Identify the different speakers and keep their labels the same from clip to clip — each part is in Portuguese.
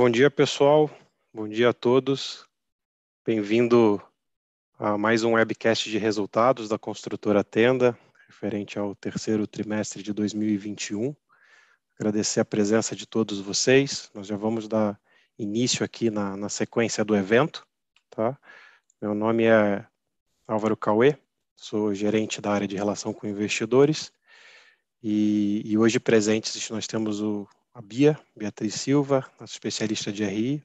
Speaker 1: Bom dia, pessoal. Bom dia a todos. Bem-vindo a mais um webcast de resultados da construtora Tenda, referente ao terceiro trimestre de 2021. Agradecer a presença de todos vocês. Nós já vamos dar início aqui na, na sequência do evento. Tá? Meu nome é Álvaro Cauê, sou gerente da área de relação com investidores. E, e hoje presentes nós temos o a Bia, Beatriz Silva, nosso especialista de RI,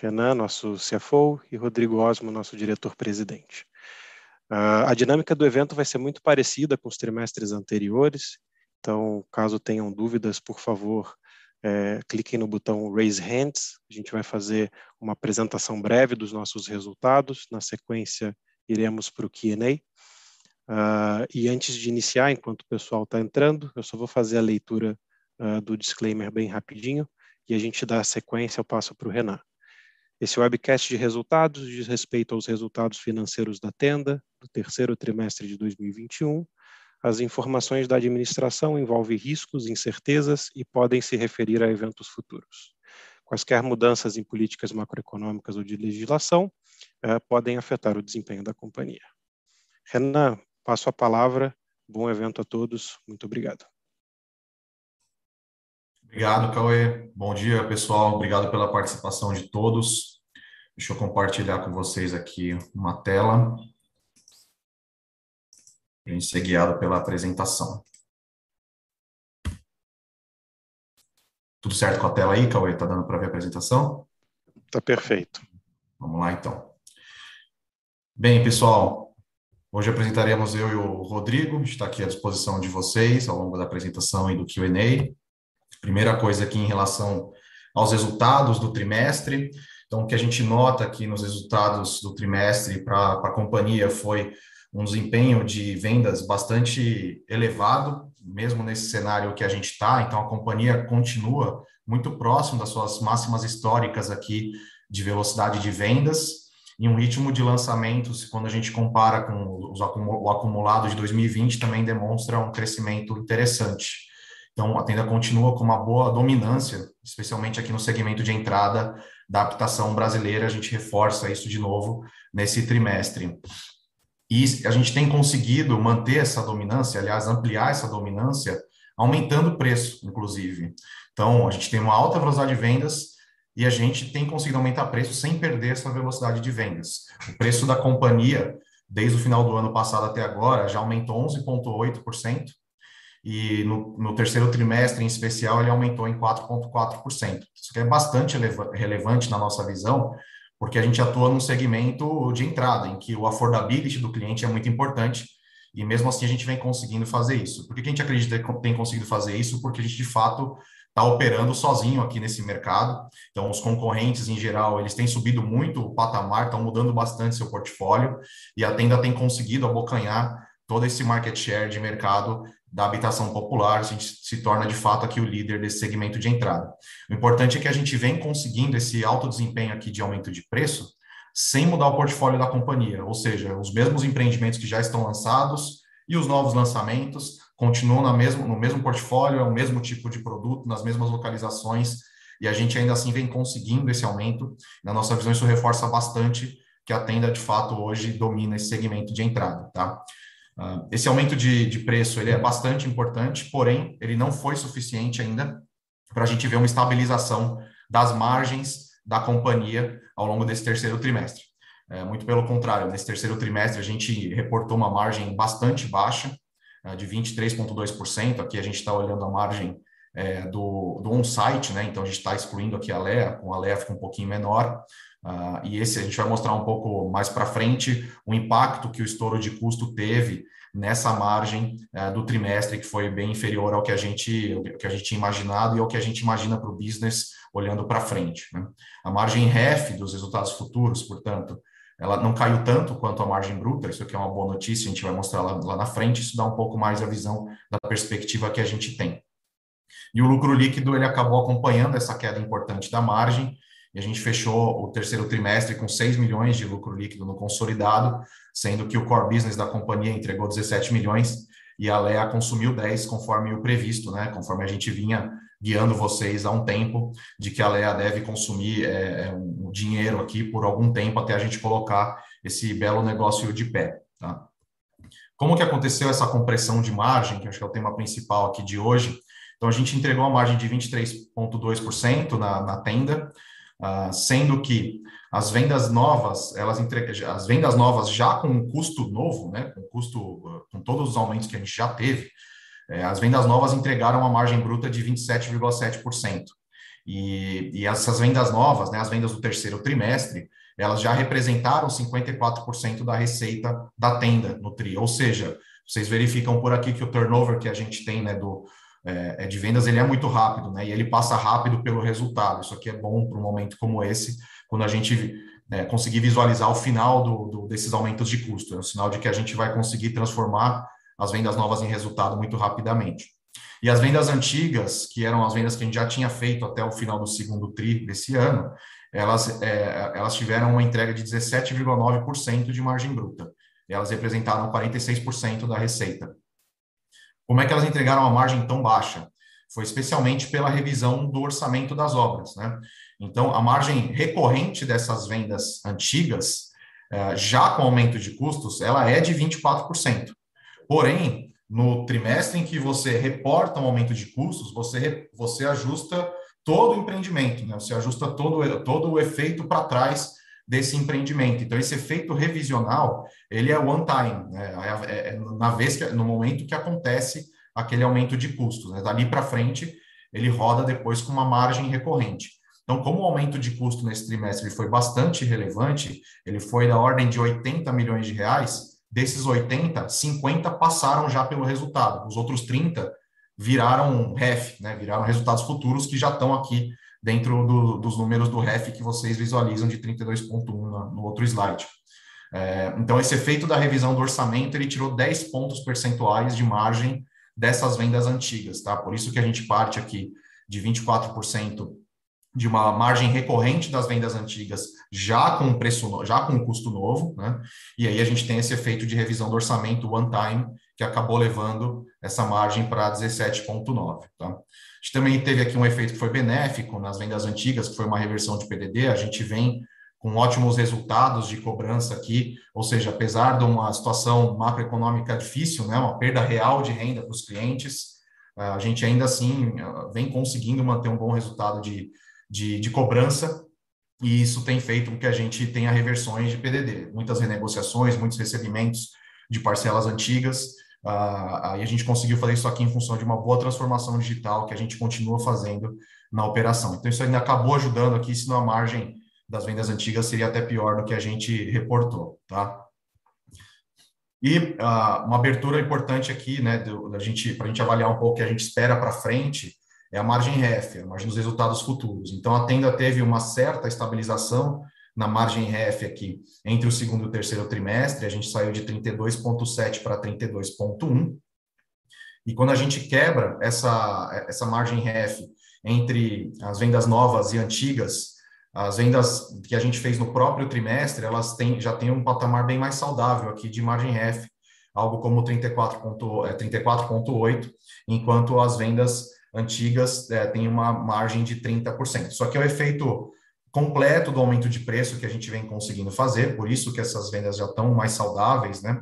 Speaker 1: Renan, nosso CFO, e Rodrigo Osmo, nosso diretor-presidente. Uh, a dinâmica do evento vai ser muito parecida com os trimestres anteriores, então, caso tenham dúvidas, por favor, é, cliquem no botão Raise Hands. A gente vai fazer uma apresentação breve dos nossos resultados. Na sequência, iremos para o QA. Uh, ah, e antes de iniciar, enquanto o pessoal está entrando, eu só vou fazer a leitura uh, do disclaimer bem rapidinho e a gente dá a sequência, eu passo para o Renan. Esse webcast de resultados diz respeito aos resultados financeiros da Tenda do terceiro trimestre de 2021. As informações da administração envolvem riscos, incertezas e podem se referir a eventos futuros. Quaisquer mudanças em políticas macroeconômicas ou de legislação uh, podem afetar o desempenho da companhia. Renan, passo a palavra. Bom evento a todos. Muito obrigado.
Speaker 2: Obrigado, Cauê. Bom dia, pessoal. Obrigado pela participação de todos. Deixa eu compartilhar com vocês aqui uma tela para a gente ser guiado pela apresentação. Tudo certo com a tela aí, Cauê? Está dando para ver a apresentação?
Speaker 1: Está perfeito.
Speaker 2: Vamos lá, então. Bem, pessoal, hoje apresentaremos eu e o Rodrigo, a gente está aqui à disposição de vocês ao longo da apresentação e do Q&A. Primeira coisa aqui em relação aos resultados do trimestre. Então, o que a gente nota aqui nos resultados do trimestre para a companhia foi um desempenho de vendas bastante elevado, mesmo nesse cenário que a gente está. Então, a companhia continua muito próximo das suas máximas históricas aqui de velocidade de vendas e um ritmo de lançamentos, quando a gente compara com o acumulado de 2020, também demonstra um crescimento interessante. Então, a tenda continua com uma boa dominância, especialmente aqui no segmento de entrada da habitação brasileira. A gente reforça isso de novo nesse trimestre. E a gente tem conseguido manter essa dominância, aliás, ampliar essa dominância, aumentando o preço, inclusive. Então, a gente tem uma alta velocidade de vendas e a gente tem conseguido aumentar o preço sem perder essa velocidade de vendas. O preço da companhia, desde o final do ano passado até agora, já aumentou 11,8%, e no, no, terceiro trimestre, em especial, ele aumentou em 4,4%. Isso é bastante relevante na nossa visão, porque a gente atua num segmento de entrada, em que o affordability do cliente é muito importante, e mesmo assim a gente vem conseguindo fazer isso. Por que a gente acredita que tem conseguido fazer isso? Porque a gente, de fato, está operando sozinho aqui nesse mercado. Então, os concorrentes, em geral, eles têm subido muito o patamar, estão mudando bastante seu portfólio, e a Tenda tem conseguido abocanhar todo esse market share de mercado da habitação popular, a gente se torna de fato aqui o líder desse segmento de entrada. O importante é que a gente vem conseguindo esse alto desempenho aqui de aumento de preço sem mudar o portfólio da companhia, ou seja, os mesmos empreendimentos que já estão lançados e os novos lançamentos continuam na mesmo, no mesmo portfólio, é o mesmo tipo de produto, nas mesmas localizações, e a gente ainda assim vem conseguindo esse aumento. Na nossa visão, isso reforça bastante que a tenda, de fato, hoje domina esse segmento de entrada, tá? Uh, esse aumento de, de preço ele é bastante importante, porém, ele não foi suficiente ainda para a gente ver uma estabilização das margens da companhia ao longo desse terceiro trimestre. É, muito pelo contrário, nesse terceiro trimestre a gente reportou uma margem bastante baixa, é, de 23,2%. Aqui a gente está olhando a margem é, do, do on-site, né? então a gente está excluindo aqui a LEA, com a LEA fica um pouquinho menor. Uh, e esse a gente vai mostrar um pouco mais para frente o impacto que o estouro de custo teve nessa margem uh, do trimestre, que foi bem inferior ao que a gente, que a gente tinha imaginado e ao que a gente imagina para o business olhando para frente. Né? A margem REF dos resultados futuros, portanto, ela não caiu tanto quanto a margem bruta, isso aqui é uma boa notícia, a gente vai mostrar lá, lá na frente, isso dá um pouco mais a visão da perspectiva que a gente tem. E o lucro líquido ele acabou acompanhando essa queda importante da margem, a gente fechou o terceiro trimestre com 6 milhões de lucro líquido no consolidado, sendo que o core business da companhia entregou 17 milhões e a Lea consumiu 10 conforme o previsto, né? Conforme a gente vinha guiando vocês há um tempo de que a Lea deve consumir é, um dinheiro aqui por algum tempo até a gente colocar esse belo negócio de pé. Tá? Como que aconteceu essa compressão de margem, que acho que é o tema principal aqui de hoje? Então, a gente entregou uma margem de 23,2% na, na tenda, uh, sendo que as vendas novas, elas entre... as vendas novas já com um custo novo, né, com custo, com todos os aumentos que a gente já teve, é, as vendas novas entregaram uma margem bruta de 27,7%. E, e essas vendas novas, né, as vendas do terceiro trimestre, elas já representaram 54% da receita da tenda no TRI. Ou seja, vocês verificam por aqui que o turnover que a gente tem né, do, é, é de vendas ele é muito rápido, né? E ele passa rápido pelo resultado. Isso aqui é bom para um momento como esse, quando a gente é, conseguir visualizar o final do, do, desses aumentos de custo. É um sinal de que a gente vai conseguir transformar as vendas novas em resultado muito rapidamente. E as vendas antigas, que eram as vendas que a gente já tinha feito até o final do segundo TRI desse ano, elas, é, elas tiveram uma entrega de 17,9% de margem bruta. Elas representaram 46% da receita. Como é que elas entregaram uma margem tão baixa? Foi especialmente pela revisão do orçamento das obras. Né? Então, a margem recorrente dessas vendas antigas, é, já com aumento de custos, ela é de 24%. Porém, no trimestre em que você reporta um aumento de custos, você, você ajusta todo o empreendimento, né? você ajusta todo, todo o efeito para trás desse empreendimento. Então, esse efeito revisional, ele é one time, né? é, é, é na vez que, no momento que acontece aquele aumento de custos. Né? Dali para frente, ele roda depois com uma margem recorrente. Então, como o aumento de custo nesse trimestre foi bastante relevante, ele foi da ordem de 80 milhões de reais, Desses 80, 50 passaram já pelo resultado. Os outros 30 viraram REF, né? viraram resultados futuros que já estão aqui dentro do, dos números do REF que vocês visualizam de 32,1 no outro slide. É, então, esse efeito da revisão do orçamento, ele tirou 10 pontos percentuais de margem dessas vendas antigas, tá? Por isso que a gente parte aqui de 24% de uma margem recorrente das vendas antigas já com preço, já com custo novo, né? E aí a gente tem esse efeito de revisão do orçamento one time que acabou levando essa margem para 17,9, tá? A gente também teve aqui um efeito que foi benéfico nas vendas antigas, que foi uma reversão de PDD. A gente vem com ótimos resultados de cobrança aqui, ou seja, apesar de uma situação macroeconômica difícil, né, uma perda real de renda para os clientes, a gente ainda assim vem conseguindo manter um bom resultado de de, de cobrança, e isso tem feito com que a gente tenha reversões de PDD, muitas renegociações, muitos recebimentos de parcelas antigas, uh, e a gente conseguiu fazer isso aqui em função de uma boa transformação digital que a gente continua fazendo na operação. Então, isso ainda acabou ajudando aqui, senão a margem das vendas antigas seria até pior do que a gente reportou, tá? E uh, uma abertura importante aqui, né, da gente, para a gente avaliar um pouco o que a gente espera para frente, é a margem REF, a margem dos resultados futuros. Então, a tenda teve uma certa estabilização na margem REF aqui entre o segundo e o terceiro trimestre, a gente saiu de 32,7 para 32,1. E quando a gente quebra essa, essa margem REF entre as vendas novas e antigas, as vendas que a gente fez no próprio trimestre, elas têm, já têm um patamar bem mais saudável aqui de margem REF, algo como 34,8, 34 enquanto as vendas antigas é, têm uma margem de 30%. Só que é o efeito completo do aumento de preço que a gente vem conseguindo fazer, por isso que essas vendas já estão mais saudáveis, né?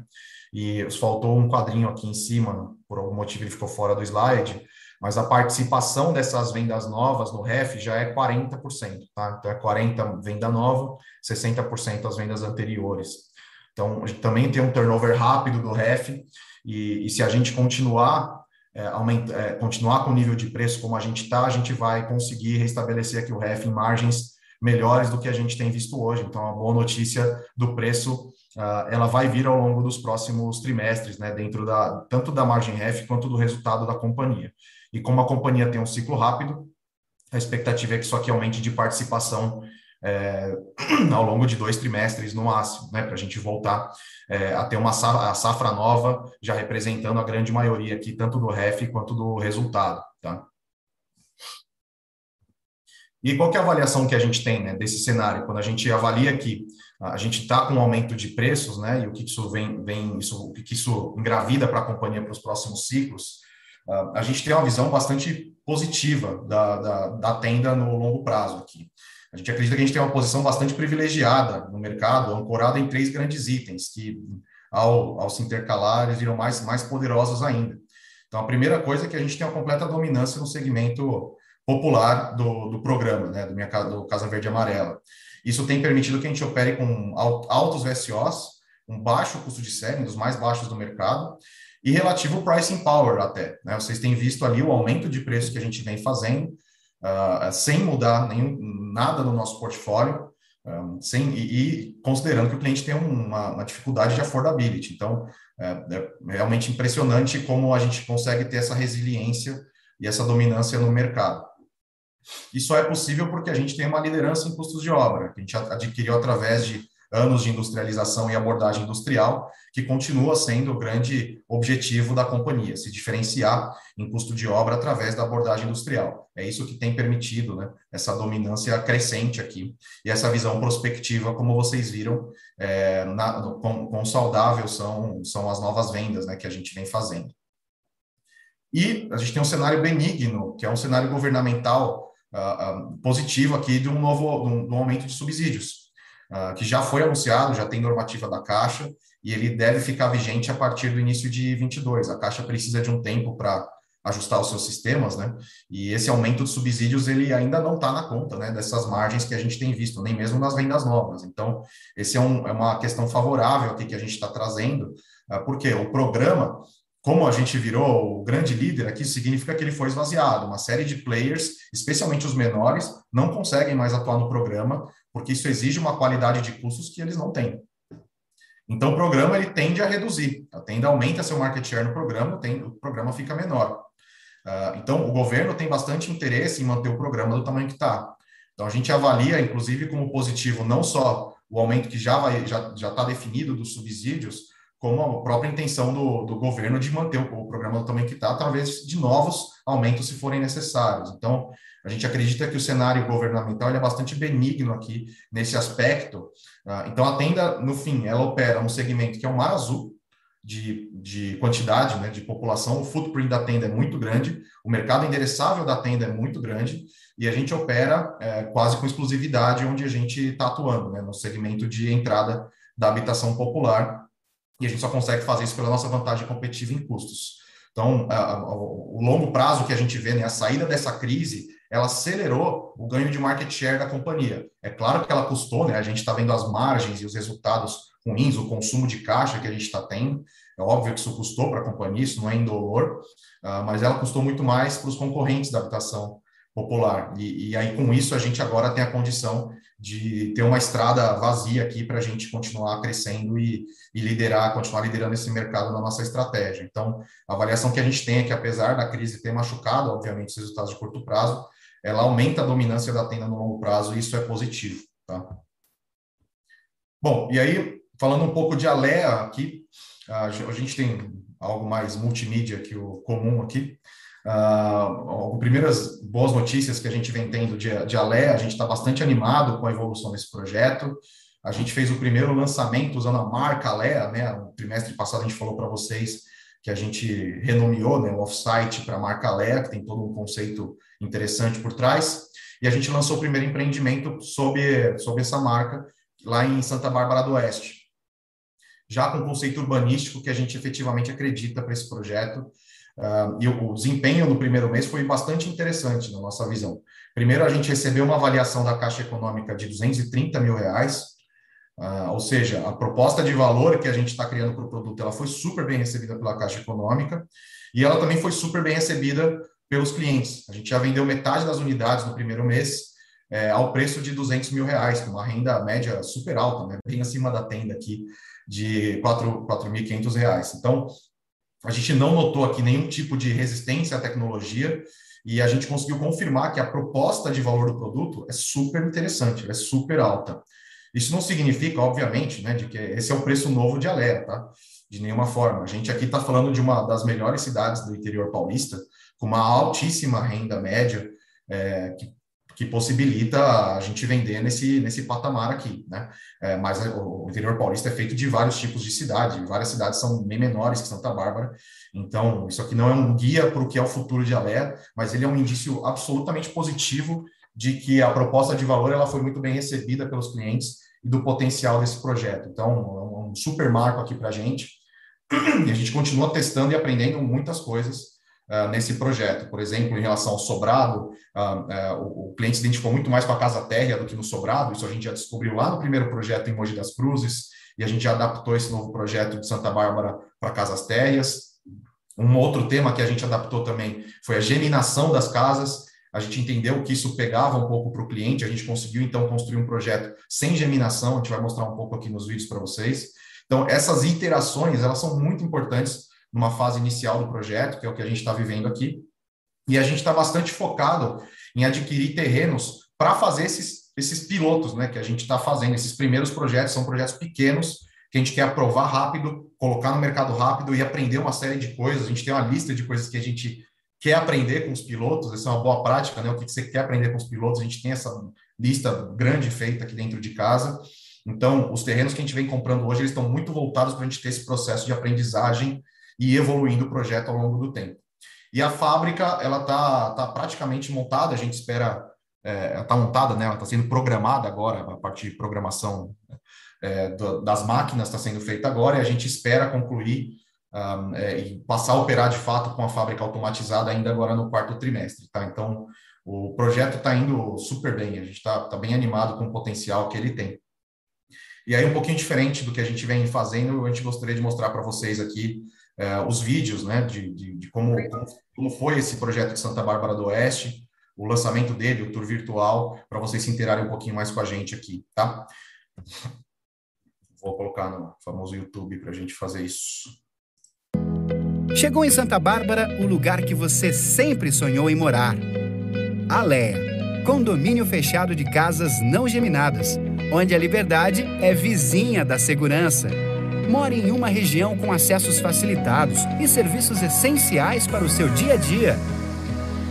Speaker 2: E faltou um quadrinho aqui em cima, por algum motivo ele ficou fora do slide, mas a participação dessas vendas novas no REF já é 40%, tá? Então é 40 venda nova, 60% as vendas anteriores. Então, também tem um turnover rápido do REF, e, e se a gente continuar é, aumenta, é, continuar com o nível de preço como a gente está, a gente vai conseguir restabelecer aqui o REF em margens melhores do que a gente tem visto hoje. Então, a boa notícia do preço, uh, ela vai vir ao longo dos próximos trimestres, né, dentro da tanto da margem REF quanto do resultado da companhia. E como a companhia tem um ciclo rápido, a expectativa é que isso aqui aumente de participação é, ao longo de dois trimestres no máximo, né, para a gente voltar é, a ter uma safra, safra, nova já representando a grande maioria aqui, tanto do REF quanto do resultado. Tá? E qual é a avaliação que a gente tem né, desse cenário? Quando a gente avalia que a gente está com um aumento de preços, né, e o que isso vem, vem isso, o que isso engravida para a companhia para os próximos ciclos, a gente tem uma visão bastante positiva da, da, da tenda no longo prazo aqui. A gente acredita que a gente tem uma posição bastante privilegiada no mercado, ancorada em três grandes itens, que ao, ao se intercalar, eles viram mais, mais poderosos ainda. Então, a primeira coisa é que a gente tem uma completa dominância no segmento popular do, do programa, né, do, minha, do Casa Verde Amarela. Isso tem permitido que a gente opere com altos VSOs, um baixo custo de série, um dos mais baixos do mercado, e relativo pricing power até. Né? Vocês têm visto ali o aumento de preço que a gente vem fazendo, uh, sem mudar nenhum, nada no nosso portfólio, um, sem, e, e, considerando que o cliente tem uma, uma dificuldade de affordability. Então, é, é, realmente impressionante como a gente consegue ter essa resiliência e essa dominância no mercado. E só é possível porque a gente tem uma liderança em custos de obra, que a gente adquiriu através de anos de industrialização e abordagem industrial, que continua sendo o grande objetivo da companhia, se diferenciar em custo de obra através da abordagem industrial. É isso que tem permitido né, essa dominância crescente aqui e essa visão prospectiva, como vocês viram, é, na, no, quão, quão saudável são, são as novas vendas né, que a gente vem fazendo. E a gente tem um cenário benigno, que é um cenário governamental uh, uh, positivo aqui de um novo de um, de um aumento de subsídios uh, que já foi anunciado, já tem normativa da Caixa, e ele deve ficar vigente a partir do início de 22. A Caixa precisa de um tempo para ajustar os seus sistemas, né? E esse aumento de subsídios ele ainda não está na conta, né? Dessas margens que a gente tem visto, nem mesmo nas vendas novas. Então, esse é, um, é uma questão favorável aqui que a gente está trazendo, porque o programa como a gente virou o grande líder aqui, significa que ele foi esvaziado. Uma série de players, especialmente os menores, não conseguem mais atuar no programa, porque isso exige uma qualidade de custos que eles não têm. Então, o programa ele tende a reduzir, tende a aumenta seu market share no programa, tem, o programa fica menor. Uh, então, o governo tem bastante interesse em manter o programa do tamanho que está. Então, a gente avalia, inclusive, como positivo não só o aumento que já vai já já está definido dos subsídios, como a própria intenção do, do governo de manter o, o programa do tamanho que está, através de novos aumentos, se forem necessários. Então, a gente acredita que o cenário governamental é bastante benigno aqui nesse aspecto. Ah, então, a tenda, no fim, ela opera um segmento que é o mar azul, de, de quantidade né, de população, o footprint da tenda é muito grande, o mercado endereçável da tenda é muito grande, e a gente opera é, quase com exclusividade onde a gente está atuando, né, no segmento de entrada da habitação popular, e a gente só consegue fazer isso pela nossa vantagem competitiva em custos. Então, a, a, o longo prazo que a gente vê, né, a saída dessa crise, ela acelerou o ganho de market share da companhia. É claro que ela custou, né? A gente está vendo as margens e os resultados ruins, o consumo de caixa que a gente está tendo. É óbvio que isso custou para a companhia, isso não é indolor, uh, mas ela custou muito mais para os concorrentes da habitação popular. E, e, aí, com isso, a gente agora tem a condição de ter uma estrada vazia aqui para a gente continuar crescendo e, e, liderar, continuar liderando esse mercado na nossa estratégia. Então, a avaliação que a gente tem é que, apesar da crise ter machucado, obviamente, os resultados de curto prazo, ela aumenta a dominância da tenda no longo prazo e isso é positivo. Tá? Bom, e aí, falando um pouco de Alea aqui, a gente tem algo mais multimídia que o comum aqui. Uh, primeiras boas notícias que a gente vem tendo de, de Alé, a gente está bastante animado com a evolução desse projeto. A gente fez o primeiro lançamento usando a marca Alea, né? No trimestre passado a gente falou para vocês que a gente renomeou né, o offsite para a marca Alea, que tem todo um conceito interessante por trás. E a gente lançou o primeiro empreendimento sob, sob essa marca lá em Santa Bárbara do Oeste. Já com o conceito urbanístico que a gente efetivamente acredita para esse projeto Uh, e o, o, desempenho no primeiro mês foi bastante interessante na nossa visão. Primeiro, a gente recebeu uma avaliação da Caixa Econômica de 230 mil reais, uh, ou seja, a proposta de valor que a gente está criando para o produto, ela foi super bem recebida pela Caixa Econômica e ela também foi super bem recebida pelos clientes. A gente já vendeu metade das unidades no primeiro mês é, ao preço de 200 mil reais, com uma renda média super alta, né, bem acima da tenda aqui de 4.500 reais. Então, a gente não notou aqui nenhum tipo de resistência à tecnologia e a gente conseguiu confirmar que a proposta de valor do produto é super interessante, é super alta. Isso não significa, obviamente, né, de que esse é o preço novo de Alea, tá? De nenhuma forma. A gente aqui está falando de uma das melhores cidades do interior paulista, com uma altíssima renda média, é, que que possibilita a gente vender nesse, nesse patamar aqui, né? É, mas o, interior paulista é feito de vários tipos de cidade, várias cidades são bem menores que Santa Bárbara, então isso aqui não é um guia para o que é o futuro de Alé, mas ele é um indício absolutamente positivo de que a proposta de valor ela foi muito bem recebida pelos clientes e do potencial desse projeto. Então, é um super marco aqui para a gente, e a gente continua testando e aprendendo muitas coisas uh, nesse projeto. Por exemplo, em relação ao sobrado, uh, o, o, cliente se identificou muito mais com a casa térrea do que no sobrado, isso a gente já descobriu lá no primeiro projeto em Mogi das Cruzes, e a gente já adaptou esse novo projeto de Santa Bárbara para casas térreas. Um outro tema que a gente adaptou também foi a geminação das casas. A gente entendeu que isso pegava um pouco para o cliente, a gente conseguiu então construir um projeto sem geminação, a gente vai mostrar um pouco aqui nos vídeos para vocês. Então, essas iterações, elas são muito importantes numa fase inicial do projeto, que é o que a gente está vivendo aqui, e a gente está bastante focado em adquirir terrenos para fazer esses, esses pilotos, né, que a gente está fazendo. Esses primeiros projetos são projetos pequenos, que a gente quer aprovar rápido, colocar no mercado rápido e aprender uma série de coisas. A gente tem uma lista de coisas que a gente quer aprender com os pilotos, essa é uma boa prática, né? O que você quer aprender com os pilotos, a gente tem essa lista grande feita aqui dentro de casa. Então, os terrenos que a gente vem comprando hoje, eles estão muito voltados para a gente ter esse processo de aprendizagem e evoluindo o projeto ao longo do tempo. E a fábrica, ela está tá praticamente montada, a gente espera, é, está montada, né, ela está sendo programada agora, a partir de programação é, das máquinas está sendo feita agora, e a gente espera concluir um, é, e passar a operar de fato com a fábrica automatizada ainda agora no quarto trimestre, tá? Então, o projeto está indo super bem, a gente está tá bem animado com o potencial que ele tem. E aí, um pouquinho diferente do que a gente vem fazendo, a gente gostaria de mostrar para vocês aqui é, os vídeos né, de, de, de como, como foi esse projeto de Santa Bárbara do Oeste, o lançamento dele, o tour virtual, para vocês se interarem um pouquinho mais com a gente aqui, tá? Vou colocar no famoso YouTube para a gente fazer isso.
Speaker 3: Chegou em Santa Bárbara o lugar que você sempre sonhou em morar. Alea, condomínio fechado de casas não geminadas, onde a liberdade é vizinha da segurança mora em uma região com acessos facilitados e serviços essenciais para o seu dia a dia.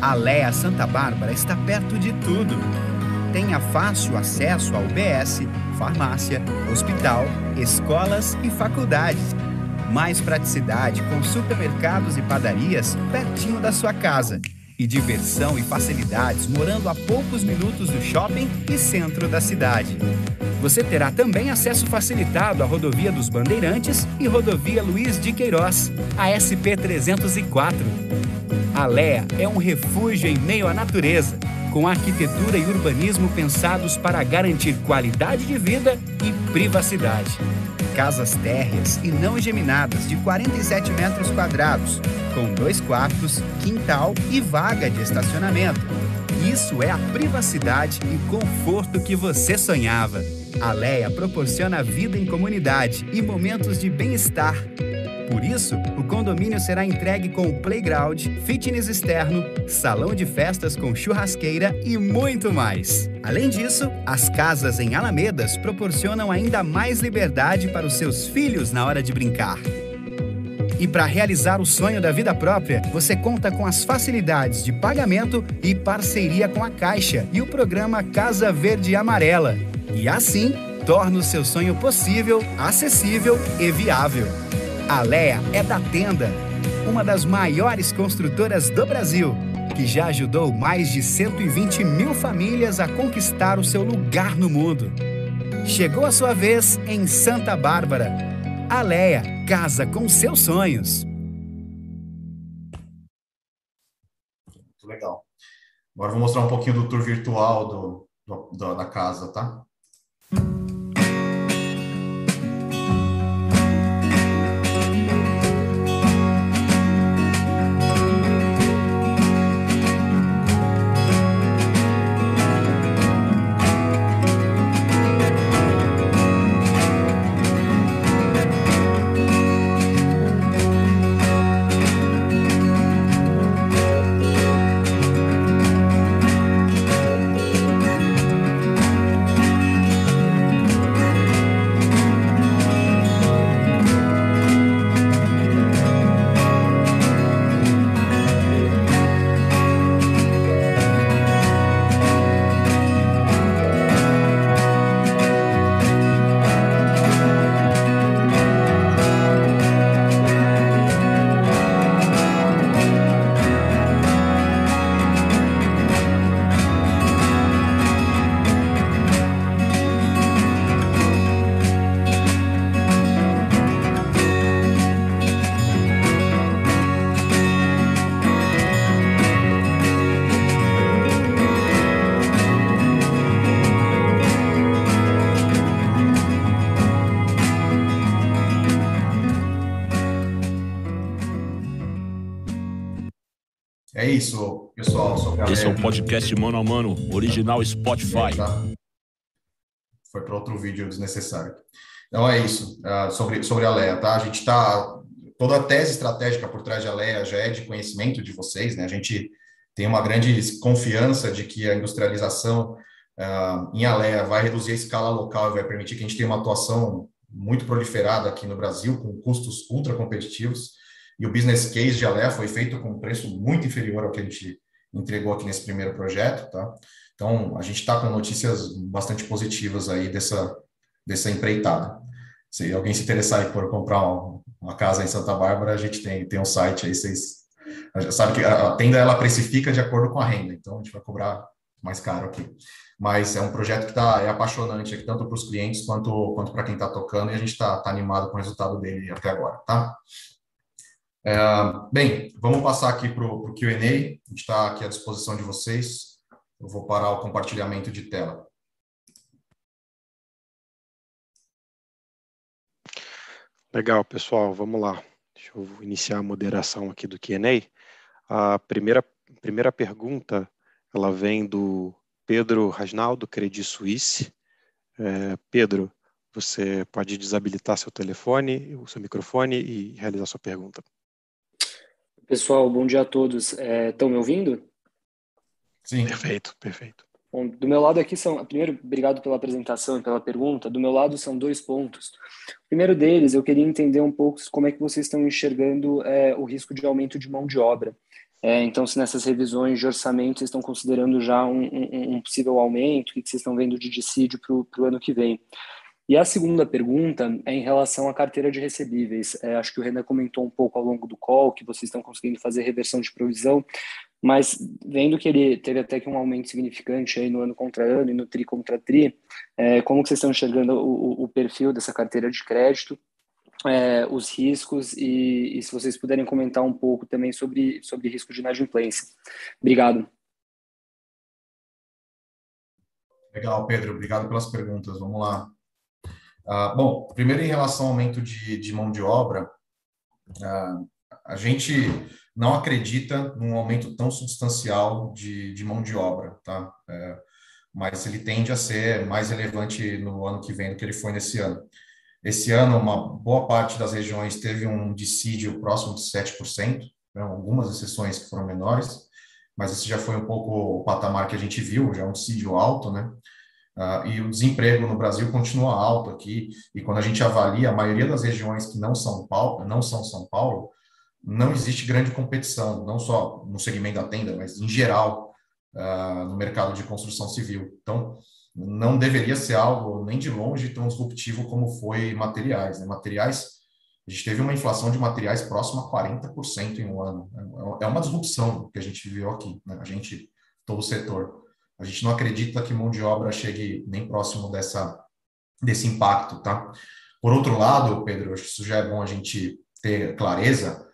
Speaker 3: A Santa Bárbara está perto de tudo. Tenha fácil acesso ao UBS, farmácia, hospital, escolas e faculdades. Mais praticidade com supermercados e padarias pertinho da sua casa. E diversão e facilidades morando a poucos minutos do shopping e centro da cidade. Você terá também acesso facilitado à Rodovia dos Bandeirantes e Rodovia Luiz de Queiroz, a SP-304. A LEA é um refúgio em meio à natureza, com arquitetura e urbanismo pensados para garantir qualidade de vida e privacidade. Casas térreas e não geminadas de 47 metros quadrados, com dois quartos, quintal e vaga de estacionamento. Isso é a privacidade e conforto que você sonhava. A Leia proporciona vida em comunidade e momentos de bem-estar. Por isso, o condomínio será entregue com playground, fitness externo, salão de festas com churrasqueira e muito mais. Além disso, as casas em Alamedas proporcionam ainda mais liberdade para os seus filhos na hora de brincar. E para realizar o sonho da vida própria, você conta com as facilidades de pagamento e parceria com a Caixa e o programa Casa Verde Amarela. E assim, torna o seu sonho possível, acessível e viável. A Lea é da Tenda, uma das maiores construtoras do Brasil, que já ajudou mais de 120 mil famílias a conquistar o seu lugar no mundo. Chegou a sua vez em Santa Bárbara. A Leia casa com seus sonhos.
Speaker 2: Legal. Agora vou mostrar um pouquinho do tour virtual do, do da casa, tá? É
Speaker 4: podcast Mano a Mano, original Spotify. Tá?
Speaker 2: Foi para outro vídeo desnecessário. Então é isso, uh, sobre, sobre a Leia, tá? A gente está. Toda a tese estratégica por trás da Leia já é de conhecimento de vocês, né? A gente tem uma grande confiança de que a industrialização uh, em Alea vai reduzir a escala local e vai permitir que a gente tenha uma atuação muito proliferada aqui no Brasil, com custos ultra competitivos. E o business case de Alea foi feito com um preço muito inferior ao que a gente entregou aqui nesse primeiro projeto, tá? Então, a gente está com notícias bastante positivas aí dessa, dessa empreitada. Se alguém se interessar por comprar uma casa em Santa Bárbara, a gente tem, tem um site aí, vocês sabe que a tenda ela precifica de acordo com a renda, então a gente vai cobrar mais caro aqui. Mas é um projeto que tá, é apaixonante aqui, tanto para os clientes quanto, quanto para quem está tocando, e a gente está tá animado com o resultado dele até agora, tá? É, bem, vamos passar aqui para o QA, a gente está aqui à disposição de vocês. Eu vou parar o compartilhamento de tela.
Speaker 1: Legal, pessoal, vamos lá. Deixa eu iniciar a moderação aqui do Q&A. A primeira, primeira pergunta, ela vem do Pedro Rasnaldo, Credit Suisse. É, Pedro, você pode desabilitar seu telefone, o seu microfone e realizar sua pergunta.
Speaker 5: Pessoal, bom dia a todos. Estão é, me ouvindo?
Speaker 1: Sim. Perfeito, perfeito.
Speaker 5: Bom, do meu lado aqui são, primeiro, obrigado pela apresentação e pela pergunta. Do meu lado são dois pontos. O primeiro deles, eu queria entender um pouco como é que vocês estão enxergando é, o risco de aumento de mão de obra. É, então, se nessas revisões de orçamento vocês estão considerando já um, um, um possível aumento, o que vocês estão vendo de dissídio para o ano que vem. E a segunda pergunta é em relação à carteira de recebíveis. É, acho que o Renan comentou um pouco ao longo do call que vocês estão conseguindo fazer reversão de provisão, mas vendo que ele teve até que um aumento significante aí no ano contra ano e no tri contra tri, é, como que vocês estão enxergando o, o perfil dessa carteira de crédito, é, os riscos e, e, se vocês puderem comentar um pouco também sobre, sobre risco de inadimplência. Obrigado.
Speaker 2: Legal, Pedro. Obrigado pelas perguntas. Vamos lá. Uh, bom, primeiro em relação ao aumento de, de mão de obra, uh, a gente não acredita num aumento tão substancial de, de mão de obra, tá? É, mas ele tende a ser mais relevante no ano que vem do que ele foi nesse ano. Esse ano, uma boa parte das regiões teve um dissídio próximo de 7%, né? algumas exceções que foram menores, mas esse já foi um pouco o patamar que a gente viu, já é um dissídio alto, né? Uh, e o desemprego no Brasil continua alto aqui, e quando a gente avalia, a maioria das regiões que não são Paulo, não são São Paulo, não existe grande competição, não só no segmento da tenda, mas em geral uh, no mercado de construção civil. Então, não deveria ser algo nem de longe tão disruptivo como foi materiais. Né? Materiais, a gente teve uma inflação de materiais próxima a 40% em um ano. É uma disrupção que a gente viveu aqui, né? a gente, todo o setor. A gente não acredita que mão de obra chegue nem próximo dessa, desse impacto, tá? Por outro lado, Pedro, acho que isso já é bom a gente ter clareza,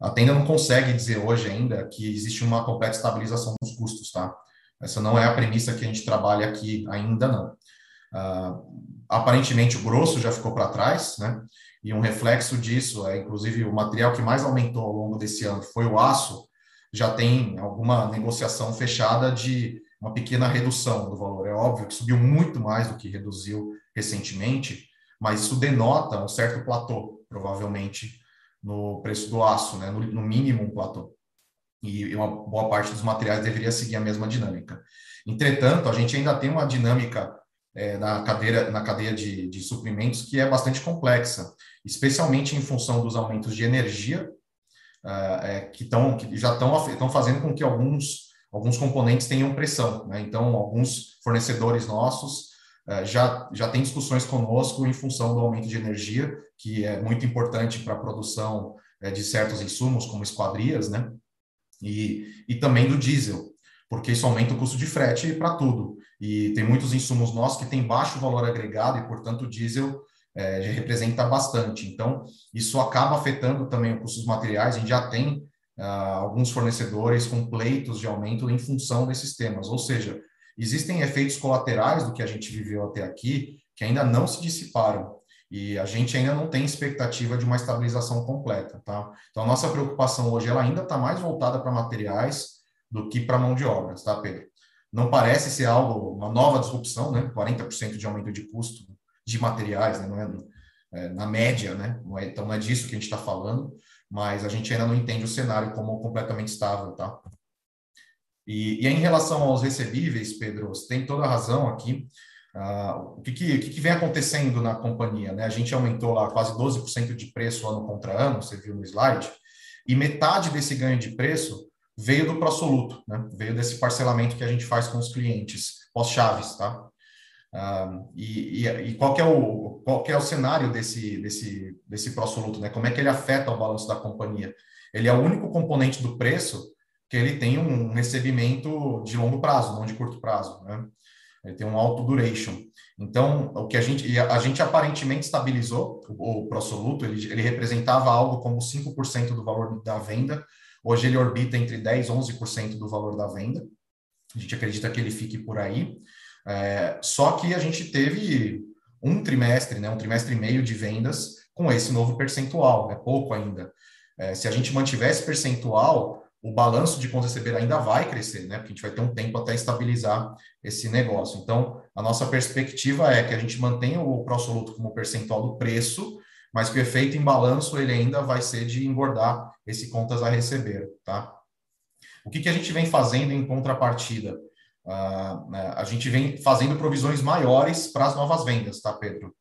Speaker 2: a tenda não consegue dizer hoje ainda que existe uma completa estabilização dos custos, tá? Essa não é a premissa que a gente trabalha aqui ainda não. Uh, aparentemente o grosso já ficou para trás, né? E um reflexo disso é, inclusive, o material que mais aumentou ao longo desse ano foi o aço, já tem alguma negociação fechada de uma pequena redução do valor. É óbvio que subiu muito mais do que reduziu recentemente, mas isso denota um certo platô, provavelmente, no preço do aço, né? no, no mínimo um platô. E uma boa parte dos materiais deveria seguir a mesma dinâmica. Entretanto, a gente ainda tem uma dinâmica é, na, cadeira, na cadeia de, de suprimentos que é bastante complexa, especialmente em função dos aumentos de energia, uh, é, que, tão, que já estão fazendo com que alguns, alguns componentes tenham pressão. Né? Então, alguns fornecedores nossos uh, já, já têm discussões conosco em função do aumento de energia, que é muito importante para a produção uh, de certos insumos, como esquadrias, né? e, e também do diesel, porque isso aumenta o custo de frete para tudo. E tem muitos insumos nossos que têm baixo valor agregado e, portanto, o diesel é, representa bastante. Então, isso acaba afetando também o custo dos materiais. A gente já tem ah, alguns fornecedores com pleitos de aumento em função desses temas. Ou seja, existem efeitos colaterais do que a gente viveu até aqui que ainda não se dissiparam. E a gente ainda não tem expectativa de uma estabilização completa, tá? Então, a nossa preocupação hoje ela ainda está mais voltada para materiais, do que para mão de obra, tá, Pedro? Não parece ser algo, uma nova disrupção, né? 40% de aumento de custo de materiais, né? Não é, é, na média, né? É, então não é disso que a gente está falando, mas a gente ainda não entende o cenário como completamente estável, tá? E, e em relação aos recebíveis, Pedro, você tem toda a razão aqui. Uh, o que, que, que, vem acontecendo na companhia? Né? A gente aumentou lá quase 12% de preço ano contra ano, você viu no slide, e metade desse ganho de preço veio do Prosoluto, né? veio desse parcelamento que a gente faz com os clientes pós-chaves. Tá? Uh, e, e, e, qual, é o, qual é o cenário desse, desse, desse Prosoluto? Né? Como é que ele afeta o balanço da companhia? Ele é o único componente do preço que ele tem um recebimento de longo prazo, não de curto prazo. Né? Ele tem um alto duration. Então, o que a gente, a gente aparentemente estabilizou o, o Prosoluto, ele, ele representava algo como 5% do valor da venda, hoje ele orbita entre 10% e 11% do valor da venda, a gente acredita que ele fique por aí, é, só que a gente teve um trimestre, né, um trimestre e meio de vendas com esse novo percentual, é pouco ainda. É, se a gente mantiver esse percentual, o balanço de contas receber ainda vai crescer, né? Porque a gente vai ter um tempo até estabilizar esse negócio. Então, a nossa perspectiva é que a gente mantenha o absoluto como percentual do preço, mas que o efeito em balanço ele ainda vai ser de engordar esse contas a receber, tá? O que, que a gente vem fazendo em contrapartida? Uh, a gente vem fazendo provisões maiores para as novas vendas, tá, Pedro?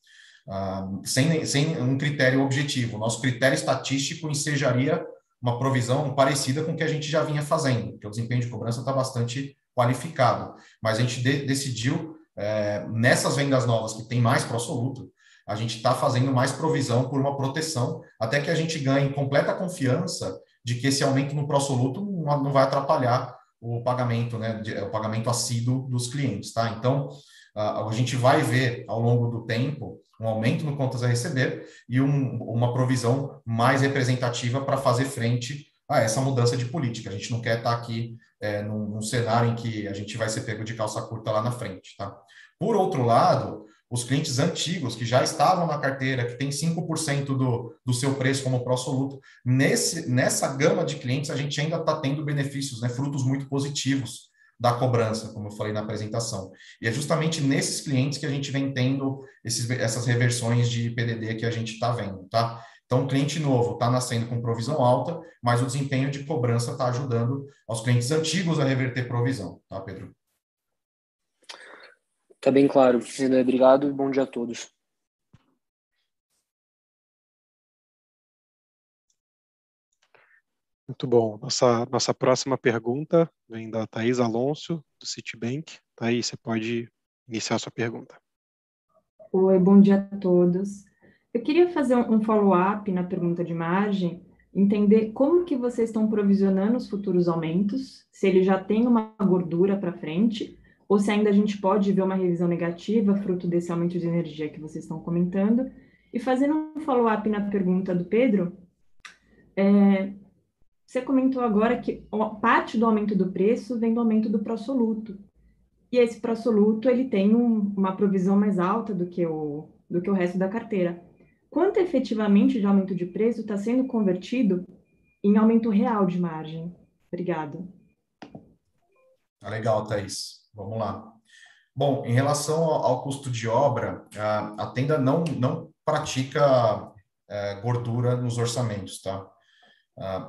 Speaker 2: Uh, sem, sem um critério objetivo. Nosso critério estatístico ensejaria uma provisão parecida com o que a gente já vinha fazendo, porque o desempenho de cobrança está bastante qualificado. Mas a gente de, decidiu, é, nessas vendas novas que tem mais prosoluto, a gente está fazendo mais provisão por uma proteção, até que a gente ganhe completa confiança de que esse aumento no prosoluto não, não vai atrapalhar o pagamento, né, o pagamento assíduo dos clientes, tá? Então, a gente vai ver ao longo do tempo um aumento no contas a receber e um, uma provisão mais representativa para fazer frente a essa mudança de política. A gente não quer estar tá aqui é, num, num, cenário em que a gente vai ser pego de calça curta lá na frente. Tá? Por outro lado, os clientes antigos que já estavam na carteira, que tem 5% do, do seu preço como pró-soluto, nesse, nessa gama de clientes a gente ainda está tendo benefícios, né, frutos muito positivos da cobrança, como eu falei na apresentação. E é justamente nesses clientes que a gente vem tendo esses, essas reversões de PDD que a gente está vendo, tá? Então, cliente novo está nascendo com provisão alta, mas o desempenho de cobrança está ajudando aos clientes antigos a reverter provisão, tá, Pedro?
Speaker 5: Está bem claro. Obrigado e bom dia a todos.
Speaker 1: Muito bom. Nossa, nossa próxima pergunta vem da Thais Alonso, do Citibank. Thaís, você pode iniciar a sua pergunta.
Speaker 6: Oi, bom dia a todos. Eu queria fazer um follow-up na pergunta de margem, entender como que vocês estão provisionando os futuros aumentos, se ele já tem uma gordura para frente, ou se ainda a gente pode ver uma revisão negativa fruto desse aumento de energia que vocês estão comentando. E fazendo um follow-up na pergunta do Pedro, é, você comentou agora que parte do aumento do preço vem do aumento do pró-soluto. E esse pró-soluto, ele tem um, uma provisão mais alta do que, o, do que o resto da carteira. Quanto efetivamente de aumento de preço está sendo convertido em aumento real de margem? Obrigada.
Speaker 2: Tá legal, Thaís. Vamos lá. Bom, em relação ao custo de obra, a, tenda não, não pratica é, gordura nos orçamentos, tá?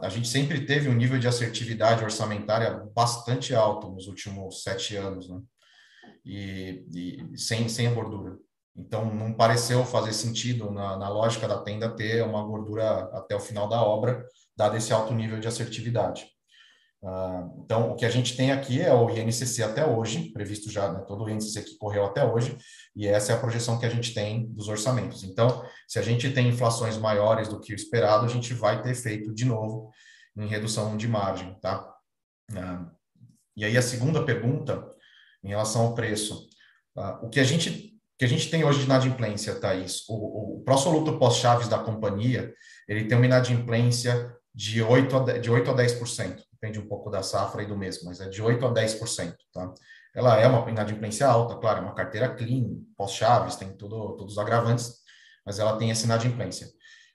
Speaker 2: A gente sempre teve um nível de assertividade orçamentária bastante alto nos últimos sete anos, né? E, e sem, sem a gordura. Então, não pareceu fazer sentido na, na, lógica da tenda ter uma gordura até o final da obra, dado esse alto nível de assertividade. Uh, então, o que a gente tem aqui é o INCC até hoje, previsto já, né, todo o INCC que correu até hoje, e essa é a projeção que a gente tem dos orçamentos. Então, se a gente tem inflações maiores do que o esperado, a gente vai ter efeito de novo em redução de margem, tá? Uh, e aí a segunda pergunta, em relação ao preço. Uh, o que a gente que a gente tem hoje de inadimplência, Thaís, o, o pró-soluto pós-chaves da companhia, ele tem uma inadimplência de 8 a, de 8 a 10% depende um pouco da safra e do mês, mas é de 8% a 10%, tá? Ela é uma inadimplência alta, claro, é uma carteira clean, pós-chaves, tem tudo, todos os agravantes, mas ela tem essa inadimplência.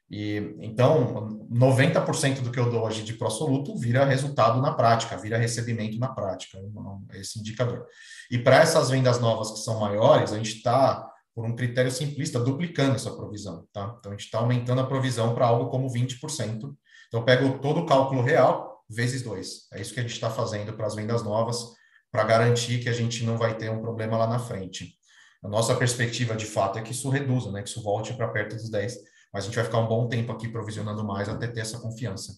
Speaker 2: E então, 90% do que eu dou hoje de pró-soluto vira resultado na prática, vira recebimento na prática, esse indicador. E para essas vendas novas que são maiores, a gente está, por um critério simplista, duplicando essa provisão, tá? Então, a gente está aumentando a provisão para algo como 20%. Então, eu pego todo o cálculo real vezes dois. É isso que a gente está fazendo para as vendas novas, para garantir que a gente não vai ter um problema lá na frente. A nossa perspectiva, de fato, é que isso reduza, né? Que isso volte para perto dos 10 mas a gente vai ficar um bom tempo aqui provisionando mais até ter essa confiança.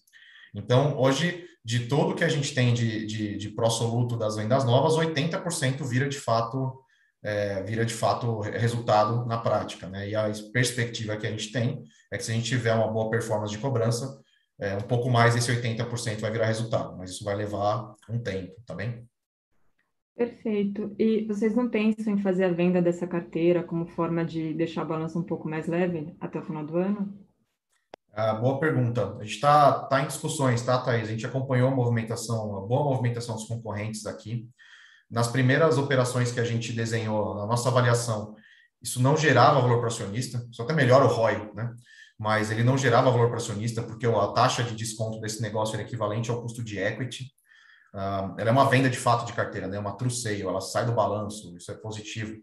Speaker 2: Então, hoje, de todo que a gente tem de, de, de pró-soluto das vendas novas, 80% vira de fato é, vira de fato resultado na prática. Né? E a perspectiva que a gente tem é que se a gente tiver uma boa performance de cobrança, é, um pouco mais desse 80% vai virar resultado, mas isso vai levar um tempo, tá bem?
Speaker 6: Perfeito. E vocês não pensam em fazer a venda dessa carteira como forma de deixar a balança um pouco mais leve até o final do ano?
Speaker 2: Ah, boa pergunta. A gente está tá em discussões, tá, Thaís? A gente acompanhou a movimentação, a boa movimentação dos concorrentes aqui. Nas primeiras operações que a gente desenhou, na nossa avaliação, isso não gerava valor para acionista, só até melhora o ROI, né? Mas ele não gerava valor para acionista, porque a taxa de desconto desse negócio era equivalente ao custo de equity. Uh, ela é uma venda de fato de carteira, né? uma true sale, ela sai do balanço, isso é positivo.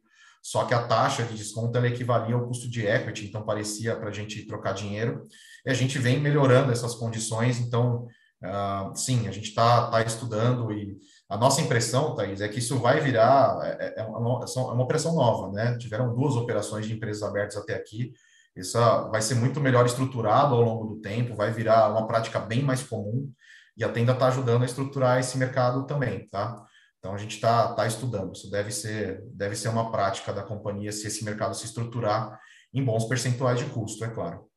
Speaker 2: Só que a taxa de desconto ela equivalia ao custo de equity, então parecia para a gente trocar dinheiro. E a gente vem melhorando essas condições, então, uh, sim, a gente está tá estudando e a nossa impressão, Thaís, é que isso vai virar, é, é, uma, é uma operação nova, né? Tiveram duas operações de empresas abertas até aqui, isso vai ser muito melhor estruturado ao longo do tempo, vai virar uma prática bem mais comum e a Tenda está ajudando a estruturar esse mercado também, tá? Então a gente está tá estudando. Isso deve ser deve ser uma prática da companhia se esse mercado se estruturar em bons percentuais de custo, é claro.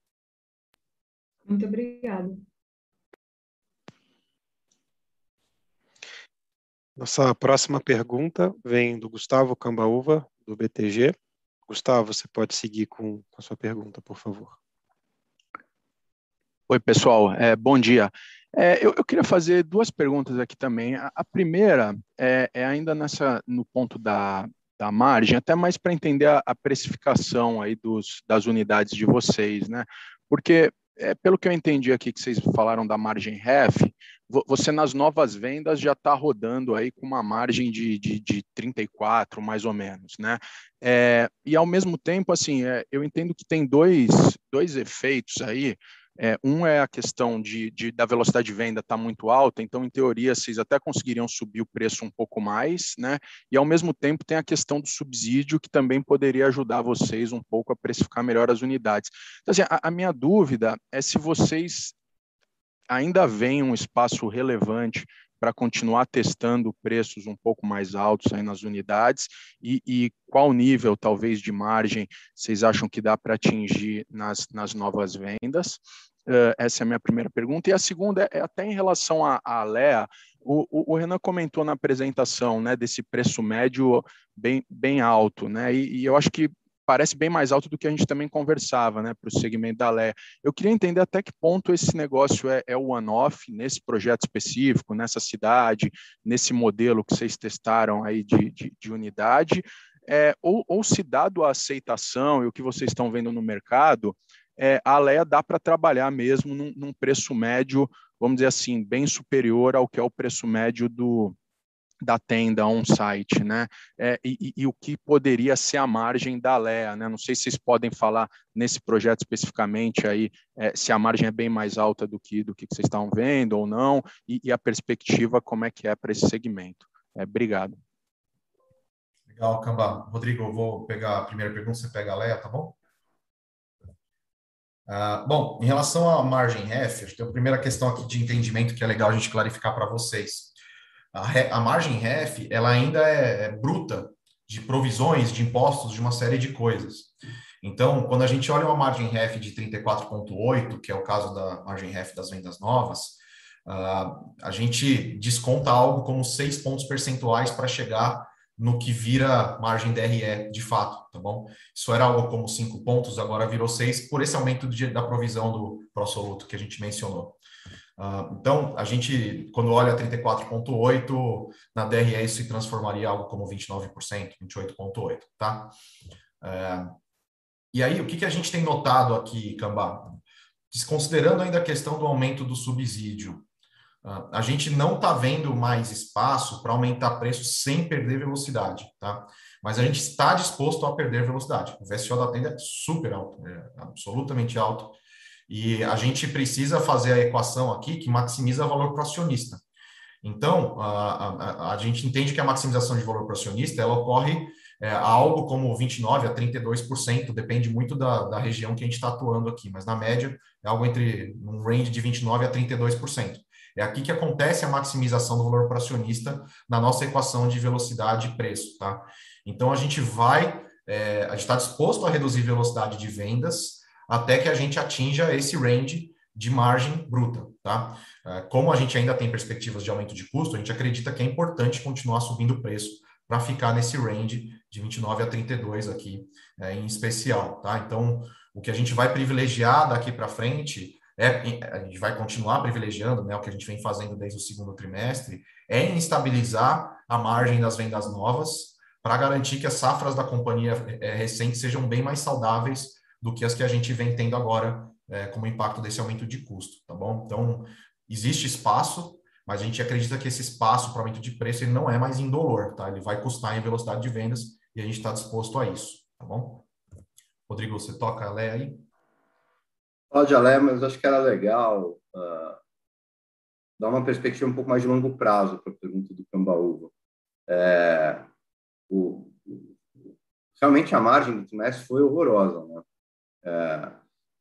Speaker 6: Muito obrigada.
Speaker 1: Nossa próxima pergunta vem do Gustavo Cambaúva, do BTG. Gustavo, você pode seguir com, a sua pergunta, por favor.
Speaker 7: Oi, pessoal. É, bom dia. É, eu, eu, queria fazer duas perguntas aqui também. A, a primeira é, é, ainda nessa no ponto da, da margem, até mais para entender a, a, precificação aí dos, das unidades de vocês, né? Porque é, pelo que eu entendi aqui que vocês falaram da margem REF, você nas novas vendas já está rodando aí com uma margem de, de, de 34, mais ou menos, né? É, e ao mesmo tempo, assim, é, eu entendo que tem dois, dois efeitos aí é, um é a questão de, de da velocidade de venda estar tá muito alta, então, em teoria, vocês até conseguiriam subir o preço um pouco mais, né? E, ao mesmo tempo, tem a questão do subsídio, que também poderia ajudar vocês um pouco a precificar melhor as unidades. Então, assim, a, a minha dúvida é se vocês ainda veem um espaço relevante para continuar testando preços um pouco mais altos aí nas unidades e, e qual nível, talvez, de margem vocês acham que dá para atingir nas, nas novas vendas? Uh, essa é a minha primeira pergunta. E a segunda é, é até em relação à, à Lea, o, o, o, Renan comentou na apresentação né, desse preço médio bem, bem alto, né? E, e eu acho que parece bem mais alto do que a gente também conversava, né, para o segmento da Lé. Eu queria entender até que ponto esse negócio é, é one-off nesse projeto específico, nessa cidade, nesse modelo que vocês testaram aí de, de, de unidade, é, ou, ou se dado a aceitação e o que vocês estão vendo no mercado, é, a Leia dá para trabalhar mesmo num, num preço médio, vamos dizer assim, bem superior ao que é o preço médio do, da tenda on-site, né? É, e, e, o que poderia ser a margem da Lea, né? Não sei se vocês podem falar nesse projeto especificamente aí é, se a margem é bem mais alta do que do que vocês estão vendo ou não, e, e a perspectiva como é que é para esse segmento. É, obrigado.
Speaker 2: Legal, Camba. Rodrigo, eu vou pegar a primeira pergunta, você pega a Lea, tá bom? Uh, bom, em relação à margem REF, tem a primeira questão aqui de entendimento que é legal a gente clarificar para vocês a, a margem REF ela ainda é, é bruta de provisões, de impostos, de uma série de coisas. Então, quando a gente olha uma margem REF de 34,8, que é o caso da margem REF das vendas novas, uh, a gente desconta algo como 6 pontos percentuais para chegar no que vira margem DRE de fato, tá bom? Isso era algo como 5 pontos, agora virou 6 por esse aumento de, da provisão do pró-soluto que a gente mencionou. Uh, então, a gente, quando olha 34,8%, na DRE isso se transformaria algo como 29%, 28,8%, tá? Uh, e aí, o que, que a gente tem notado aqui, Cambá? desconsiderando ainda a questão do aumento do subsídio, uh, a gente não está vendo mais espaço para aumentar preço sem perder velocidade, tá? Mas a gente está disposto a perder velocidade. O VSO da tenda é super alto, é absolutamente alto. E a gente precisa fazer a equação aqui que maximiza valor para o acionista. Então, a, a, a, gente entende que a maximização de valor para o acionista ela ocorre é, algo como 29% a 32%, depende muito da, da região que a gente está atuando aqui, mas na média é algo entre um range de 29% a 32%. É aqui que acontece a maximização do valor para acionista na nossa equação de velocidade e preço. Tá? Então, a gente vai, é, a gente está disposto a reduzir velocidade de vendas até que a gente atinja esse range de margem bruta. Tá? É, como a gente ainda tem perspectivas de aumento de custo, a gente acredita que é importante continuar subindo o preço para ficar nesse range de 29 a 32 aqui, é, em especial. Tá? Então, o que a gente vai privilegiar daqui para frente é, a gente vai continuar privilegiando, né, o que a gente vem fazendo desde o segundo trimestre, é em estabilizar a margem das vendas novas para garantir que as safras da companhia é, recente sejam bem mais saudáveis do que as que a gente vem tendo agora é, como impacto desse aumento de custo, tá bom? Então, existe espaço, mas a gente acredita que esse espaço para aumento de preço ele não é mais indolor, tá? Ele vai custar em velocidade de vendas e a gente está disposto a isso, tá bom? Rodrigo, você toca a Lé aí?
Speaker 8: Pode a Lé, mas acho que era legal uh, dar uma perspectiva um pouco mais de longo prazo para a pergunta do Cambaúva. É, o, realmente a margem do trimestre foi horrorosa, né? É,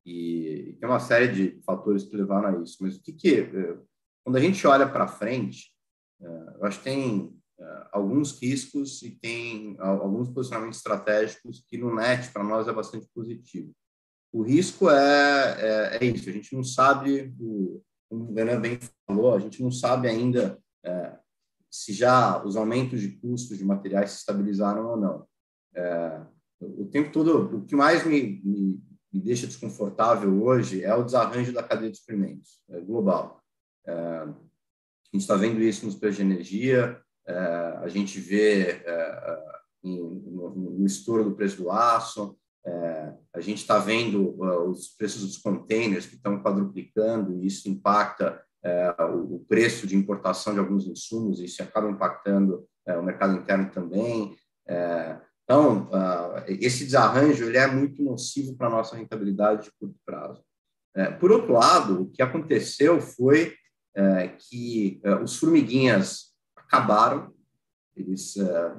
Speaker 8: e tem uma série de fatores que levaram a isso. Mas o que que é, quando a gente olha para frente, é, eu acho que tem é, alguns riscos e tem alguns posicionamentos estratégicos que no net para nós é bastante positivo. O risco é, é, é isso, a gente não sabe, o, como o Renan bem falou, a gente não sabe ainda é, se já os aumentos de custos de materiais se estabilizaram ou não. É, o tempo todo, o que mais me, me, me deixa desconfortável hoje é o desarranjo da cadeia de suprimentos é, global. É, a gente está vendo isso nos preços de energia, é, a gente vê é, em, no, no, estouro do preço do aço, é, a gente está vendo os preços dos containers que estão quadruplicando e isso impacta é, o, o, preço de importação de alguns insumos e isso acaba impactando o mercado interno também. Então, uh, esse desarranjo ele é muito nocivo para a nossa rentabilidade de curto prazo. É, por outro lado, o que aconteceu foi é, que é, os formiguinhas acabaram, eles, é,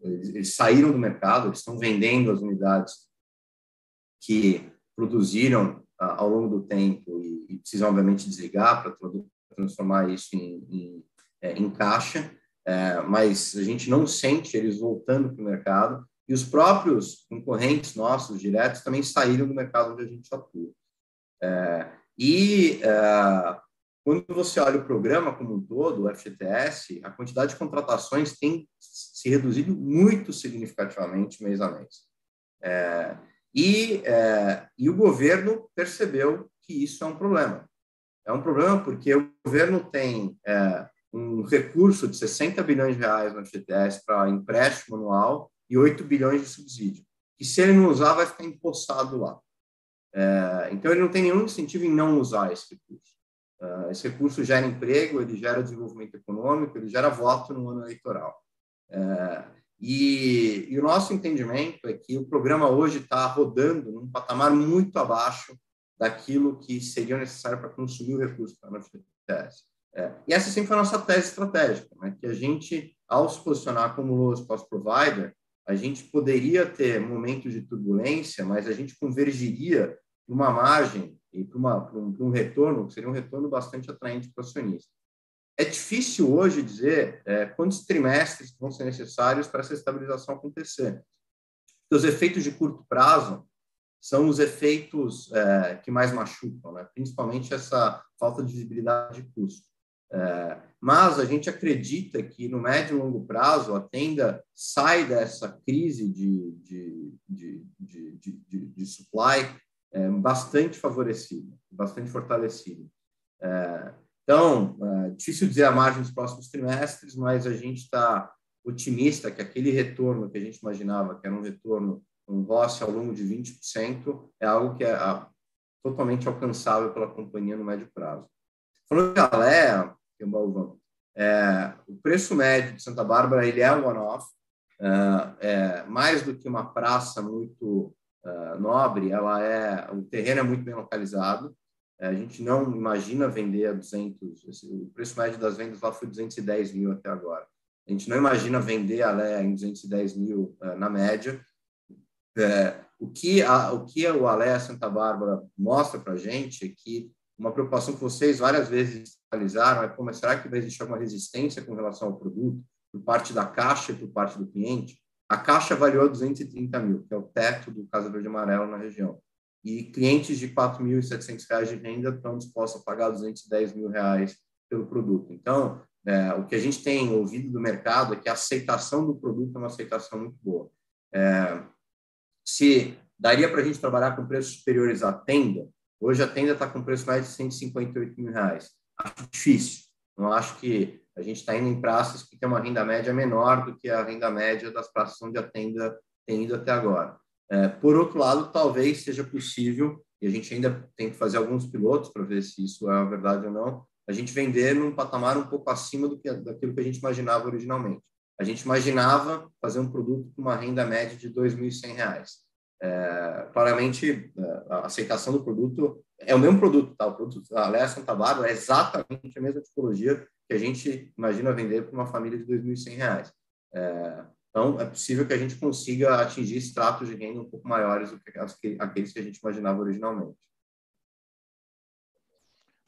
Speaker 8: eles, eles, saíram do mercado, eles estão vendendo as unidades que produziram ao longo do tempo e, e precisam, obviamente, desligar para transformar isso em, em, em caixa, é, mas a gente não sente eles voltando para o mercado e os próprios concorrentes nossos diretos também saíram do mercado onde a gente atua. É, e é, quando você olha o programa como um todo, o FGTS, a quantidade de contratações tem se reduzido muito significativamente mês a mês. É, e, é, e o governo percebeu que isso é um problema. É um problema porque o governo tem é, um recurso de 60 bilhões de reais no FGTS para empréstimo anual e 8 bilhões de subsídio. E se ele não usar, vai ficar empossado lá. É, então, ele não tem nenhum incentivo em não usar esse recurso. É, esse recurso gera emprego, ele gera desenvolvimento econômico, ele gera voto no ano eleitoral. É, e, e, o nosso entendimento é que o programa hoje está rodando num patamar muito abaixo daquilo que seria necessário para consumir o recurso para a FGTS. É, e essa sempre foi a nossa tese estratégica, né? que a gente, ao se posicionar como lowest cost provider, a gente poderia ter momentos de turbulência, mas a gente convergiria numa margem e para um, um, retorno, que seria um retorno bastante atraente para o acionista. É difícil hoje dizer é, quantos trimestres vão ser necessários para essa estabilização acontecer. Os efeitos de curto prazo são os efeitos é, que mais machucam, né? principalmente essa falta de visibilidade de custo. É, mas a gente acredita que no médio e longo prazo a tenda sai dessa crise de, de, de, de, de, de supply é, bastante favorecida, bastante fortalecida. É, então, difícil dizer a margem dos próximos trimestres, mas a gente está otimista que aquele retorno que a gente imaginava, que era um retorno, um ROS ao longo de 20%, é algo que é, totalmente alcançável pela companhia no médio prazo. Falando de Alea, que é balvão, é, o preço médio de Santa Bárbara ele é um one-off, é, é, mais do que uma praça muito uh, nobre, ela é o terreno é muito bem localizado. É, a gente não imagina vender a 200. Esse, o preço médio das vendas lá foi 210 mil até agora. A gente não imagina vender a Alé em 210 mil na média. É, o que a, o que o Alé Santa Bárbara mostra para a gente é que uma preocupação que vocês várias vezes analisaram é como será que vai existir alguma resistência com relação ao produto por parte da caixa e por parte do cliente? A caixa avaliou 230 mil, que é o teto do Casa Verde Amarelo na região. E clientes de R$ 4.700 de renda estão dispostos a pagar 210 mil reais pelo produto. Então, é, o que a gente tem ouvido do mercado é que a aceitação do produto é uma aceitação muito boa. É, se daria para a gente trabalhar com preços superiores à tenda, hoje a tenda está com preço mais de 158 mil reais. Acho difícil. Não acho que a gente está indo em praças que tem uma renda média menor do que a renda média das praças onde a tenda tem ido até agora. É, por outro lado, talvez seja possível, e a gente ainda tem que fazer alguns pilotos para ver se isso é verdade ou não, a gente vender num patamar um pouco acima do que daquilo que a gente imaginava originalmente. A gente imaginava fazer um produto com uma renda média de R$ 2.100. É, claramente, é, a aceitação do produto é o mesmo produto, tá? O produto da Léa Santa Bárbara é exatamente a mesma tipologia que a gente imagina vender para uma família de R$ 2.100. É, então, é possível que a gente consiga atingir estratos de renda um pouco maiores do que aqueles que a gente imaginava originalmente.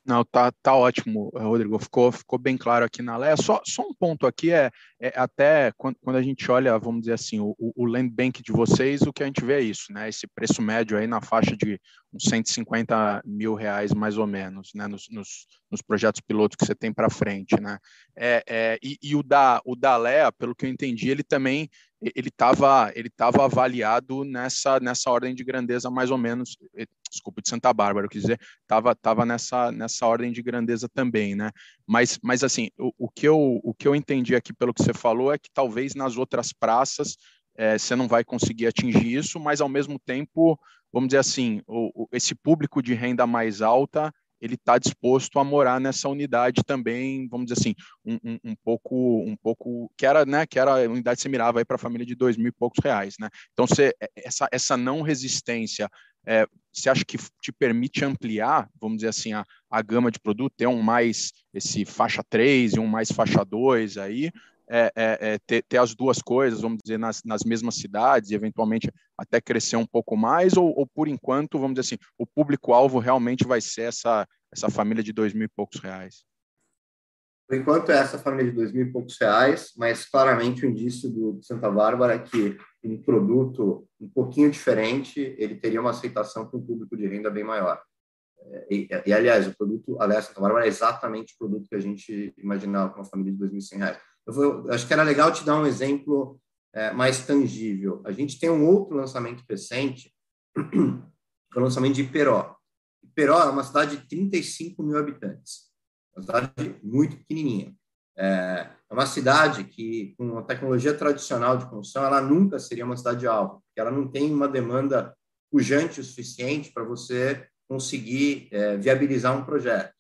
Speaker 7: Não, tá, tá ótimo, Rodrigo. Ficou, ficou bem claro aqui na lei. Só, só um ponto aqui é, é até quando, quando, a gente olha, vamos dizer assim, o, o land bank de vocês, o que a gente vê é isso, né? Esse preço médio aí na faixa de uns 150 mil reais mais ou menos, né? Nos, nos, nos projetos pilotos que você tem para frente, né? É, é, e, e, o da o da pelo que eu entendi, ele também ele estava ele tava avaliado nessa nessa ordem de grandeza mais ou menos desculpa, de Santa Bárbara, eu quis dizer, estava tava nessa, nessa ordem de grandeza também, né? Mas, mas assim, o, o, que eu, o que eu entendi aqui pelo que você falou é que talvez nas outras praças é, você não vai conseguir atingir isso, mas ao mesmo tempo, vamos dizer assim, o, o, esse público de renda mais alta ele está disposto a morar nessa unidade também, vamos dizer assim, um, um, um, pouco, um pouco que era, né, que era a unidade que você mirava aí para a família de dois mil e poucos reais, né? Então, você, essa, essa não resistência é, você acha que te permite ampliar, vamos dizer assim, a, a gama de produto, ter um mais esse faixa 3 e um mais faixa 2 aí, é, é, é, ter, ter, as duas coisas, vamos dizer, nas, nas mesmas cidades e eventualmente até crescer um pouco mais, ou, ou por enquanto, vamos dizer assim, o público-alvo realmente vai ser essa, essa família de dois mil e poucos reais?
Speaker 8: Por enquanto é essa família de dois mil e poucos reais, mas claramente o indício do Santa Bárbara é que um produto um pouquinho diferente, ele teria uma aceitação com um público de renda bem maior. É, e, e aliás, o produto, aliás, Santa Bárbara é exatamente o produto que a gente imaginava para uma família de 2.100 reais. Eu, vou, acho que era legal te dar um exemplo é, mais tangível. A gente tem um outro lançamento recente, que é o lançamento de Iperó. Iperó é uma cidade de 35 mil habitantes, uma cidade muito pequenininha. É, é uma cidade que, com a tecnologia tradicional de construção, ela nunca seria uma cidade alta, porque ela não tem uma demanda pujante o suficiente para você conseguir é, viabilizar um projeto.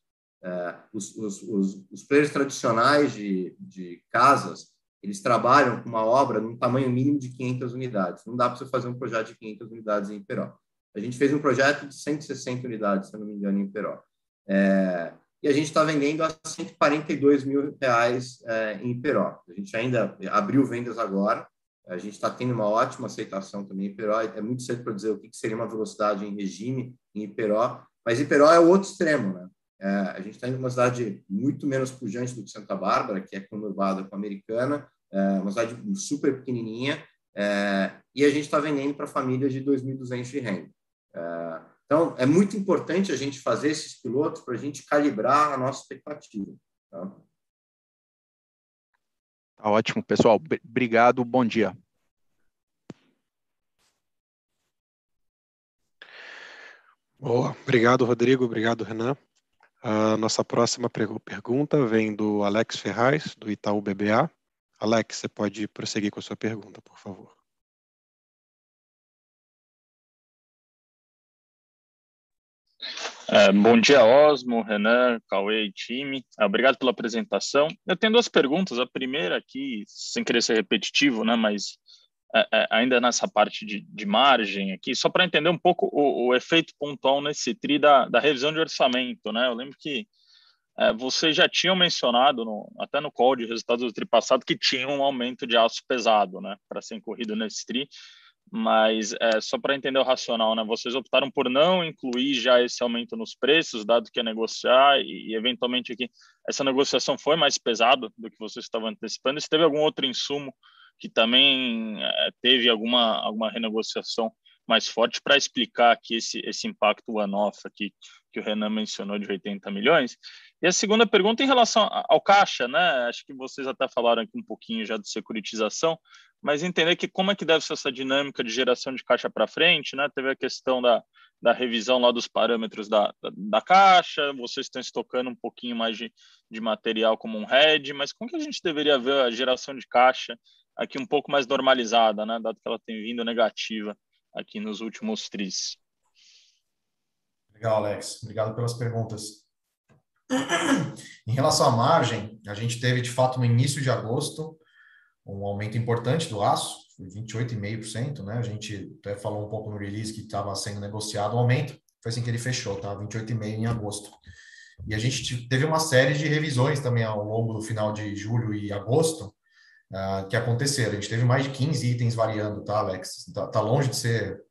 Speaker 8: É, os, os, os, os, players tradicionais de, de casas, eles trabalham com uma obra num tamanho mínimo de 500 unidades. Não dá para você fazer um projeto de 500 unidades em Peró. A gente fez um projeto de 160 unidades, se não me engano, em Peró. É, e a gente está vendendo a 142 mil reais é, em Peró. A gente ainda abriu vendas agora, a gente está tendo uma ótima aceitação também em Iperó. É muito cedo para dizer o que seria uma velocidade em regime em Iperó, mas Iperó é o outro extremo, né? É, a gente está indo uma cidade muito menos pujante do que Santa Bárbara, que é conurbada com a Americana, é uma cidade super pequenininha, é, e a gente está vendendo para famílias de 2.200 de renda. É, então, é muito importante a gente fazer esses pilotos para a gente calibrar a nossa expectativa. Tá?
Speaker 7: Tá ótimo, pessoal. Obrigado, bom dia.
Speaker 1: Boa, obrigado, Rodrigo. Obrigado, Renan. A nossa próxima pergunta vem do Alex Ferraz, do Itaú BBA. Alex, você pode prosseguir com a sua pergunta, por favor.
Speaker 9: Bom dia, Osmo, Renan, Cauê e time. É, obrigado pela apresentação. Eu tenho duas perguntas. A primeira aqui, sem querer ser repetitivo, né, mas ainda nessa parte de, de, margem aqui, só para entender um pouco o, o, efeito pontual nesse TRI da, da revisão de orçamento. Né? Eu lembro que é, vocês já tinham mencionado, no, até no call de resultados do TRI passado, que tinha um aumento de aço pesado né, para ser incorrido nesse TRI mas é, só para entender o racional, né? Vocês optaram por não incluir já esse aumento nos preços, dado que é negociar e, e eventualmente aqui essa negociação foi mais pesada do que vocês estavam antecipando. Se teve algum outro insumo que também é, teve alguma alguma renegociação mais forte para explicar aqui esse esse impacto one-off aqui que o Renan mencionou de 80 milhões. E a segunda pergunta em relação ao caixa, né? Acho que vocês até falaram aqui um pouquinho já de securitização, mas entender que como é que deve ser essa dinâmica de geração de caixa para frente, né? Teve a questão da, da revisão lá dos parâmetros da, da, da, caixa, vocês estão estocando um pouquinho mais de, de material como um head, mas como que a gente deveria ver a geração de caixa aqui um pouco mais normalizada, né? Dado que ela tem vindo negativa aqui nos últimos tris.
Speaker 2: Legal, Alex. Obrigado pelas perguntas. Em relação à margem, a gente teve de fato no início de agosto um aumento importante do aço, foi 28,5%, né? A gente até falou um pouco no release que estava sendo negociado o aumento, foi assim que ele fechou, tá? 28,5% em agosto. E a gente teve uma série de revisões também ao longo do final de julho e agosto uh, que aconteceram. A gente teve mais de 15 itens variando, tá, Alex? Tá, tá longe de ser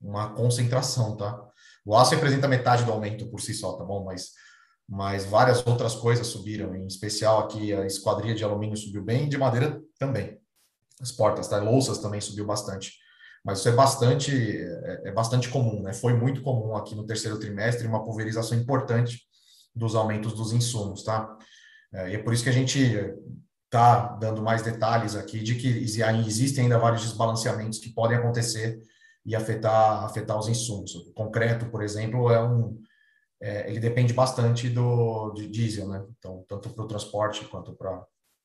Speaker 2: uma concentração, tá? O aço representa metade do aumento por si só, tá bom? Mas mas várias outras coisas subiram, em especial aqui a esquadria de alumínio subiu bem de madeira também. As portas, tá? louças também subiu bastante. Mas isso é bastante, é, é bastante comum, né? Foi muito comum aqui no terceiro trimestre uma pulverização importante dos aumentos dos insumos, tá? É, e é por isso que a gente está dando mais detalhes aqui de que existem ainda vários desbalanceamentos que podem acontecer e afetar, afetar os insumos. O concreto, por exemplo, é um, é, ele depende bastante do de diesel, né? Então, tanto para o transporte quanto para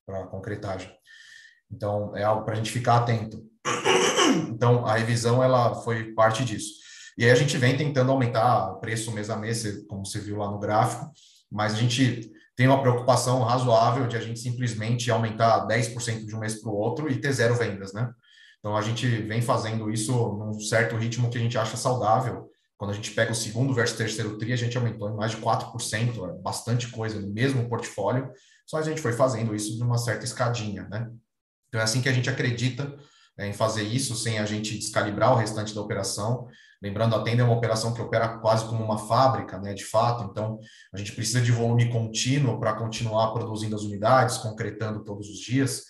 Speaker 2: a concretagem. Então, é algo para a gente ficar atento. Então, a revisão ela foi parte disso. E aí a gente vem tentando aumentar o preço mês a mês, como você viu lá no gráfico, mas a gente tem uma preocupação razoável de a gente simplesmente aumentar 10% de um mês para o outro e ter zero vendas, né? Então, a gente vem fazendo isso num certo ritmo que a gente acha saudável, quando a gente pega o segundo versus terceiro TRI, a gente aumentou em mais de 4%, é bastante coisa no mesmo portfólio, só a gente foi fazendo isso de uma certa escadinha, né? Então é assim que a gente acredita é, em fazer isso, sem a gente descalibrar o restante da operação. Lembrando, a Tenda é uma operação que opera quase como uma fábrica, né, de fato, então a gente precisa de volume contínuo para continuar produzindo as unidades, concretando todos os dias,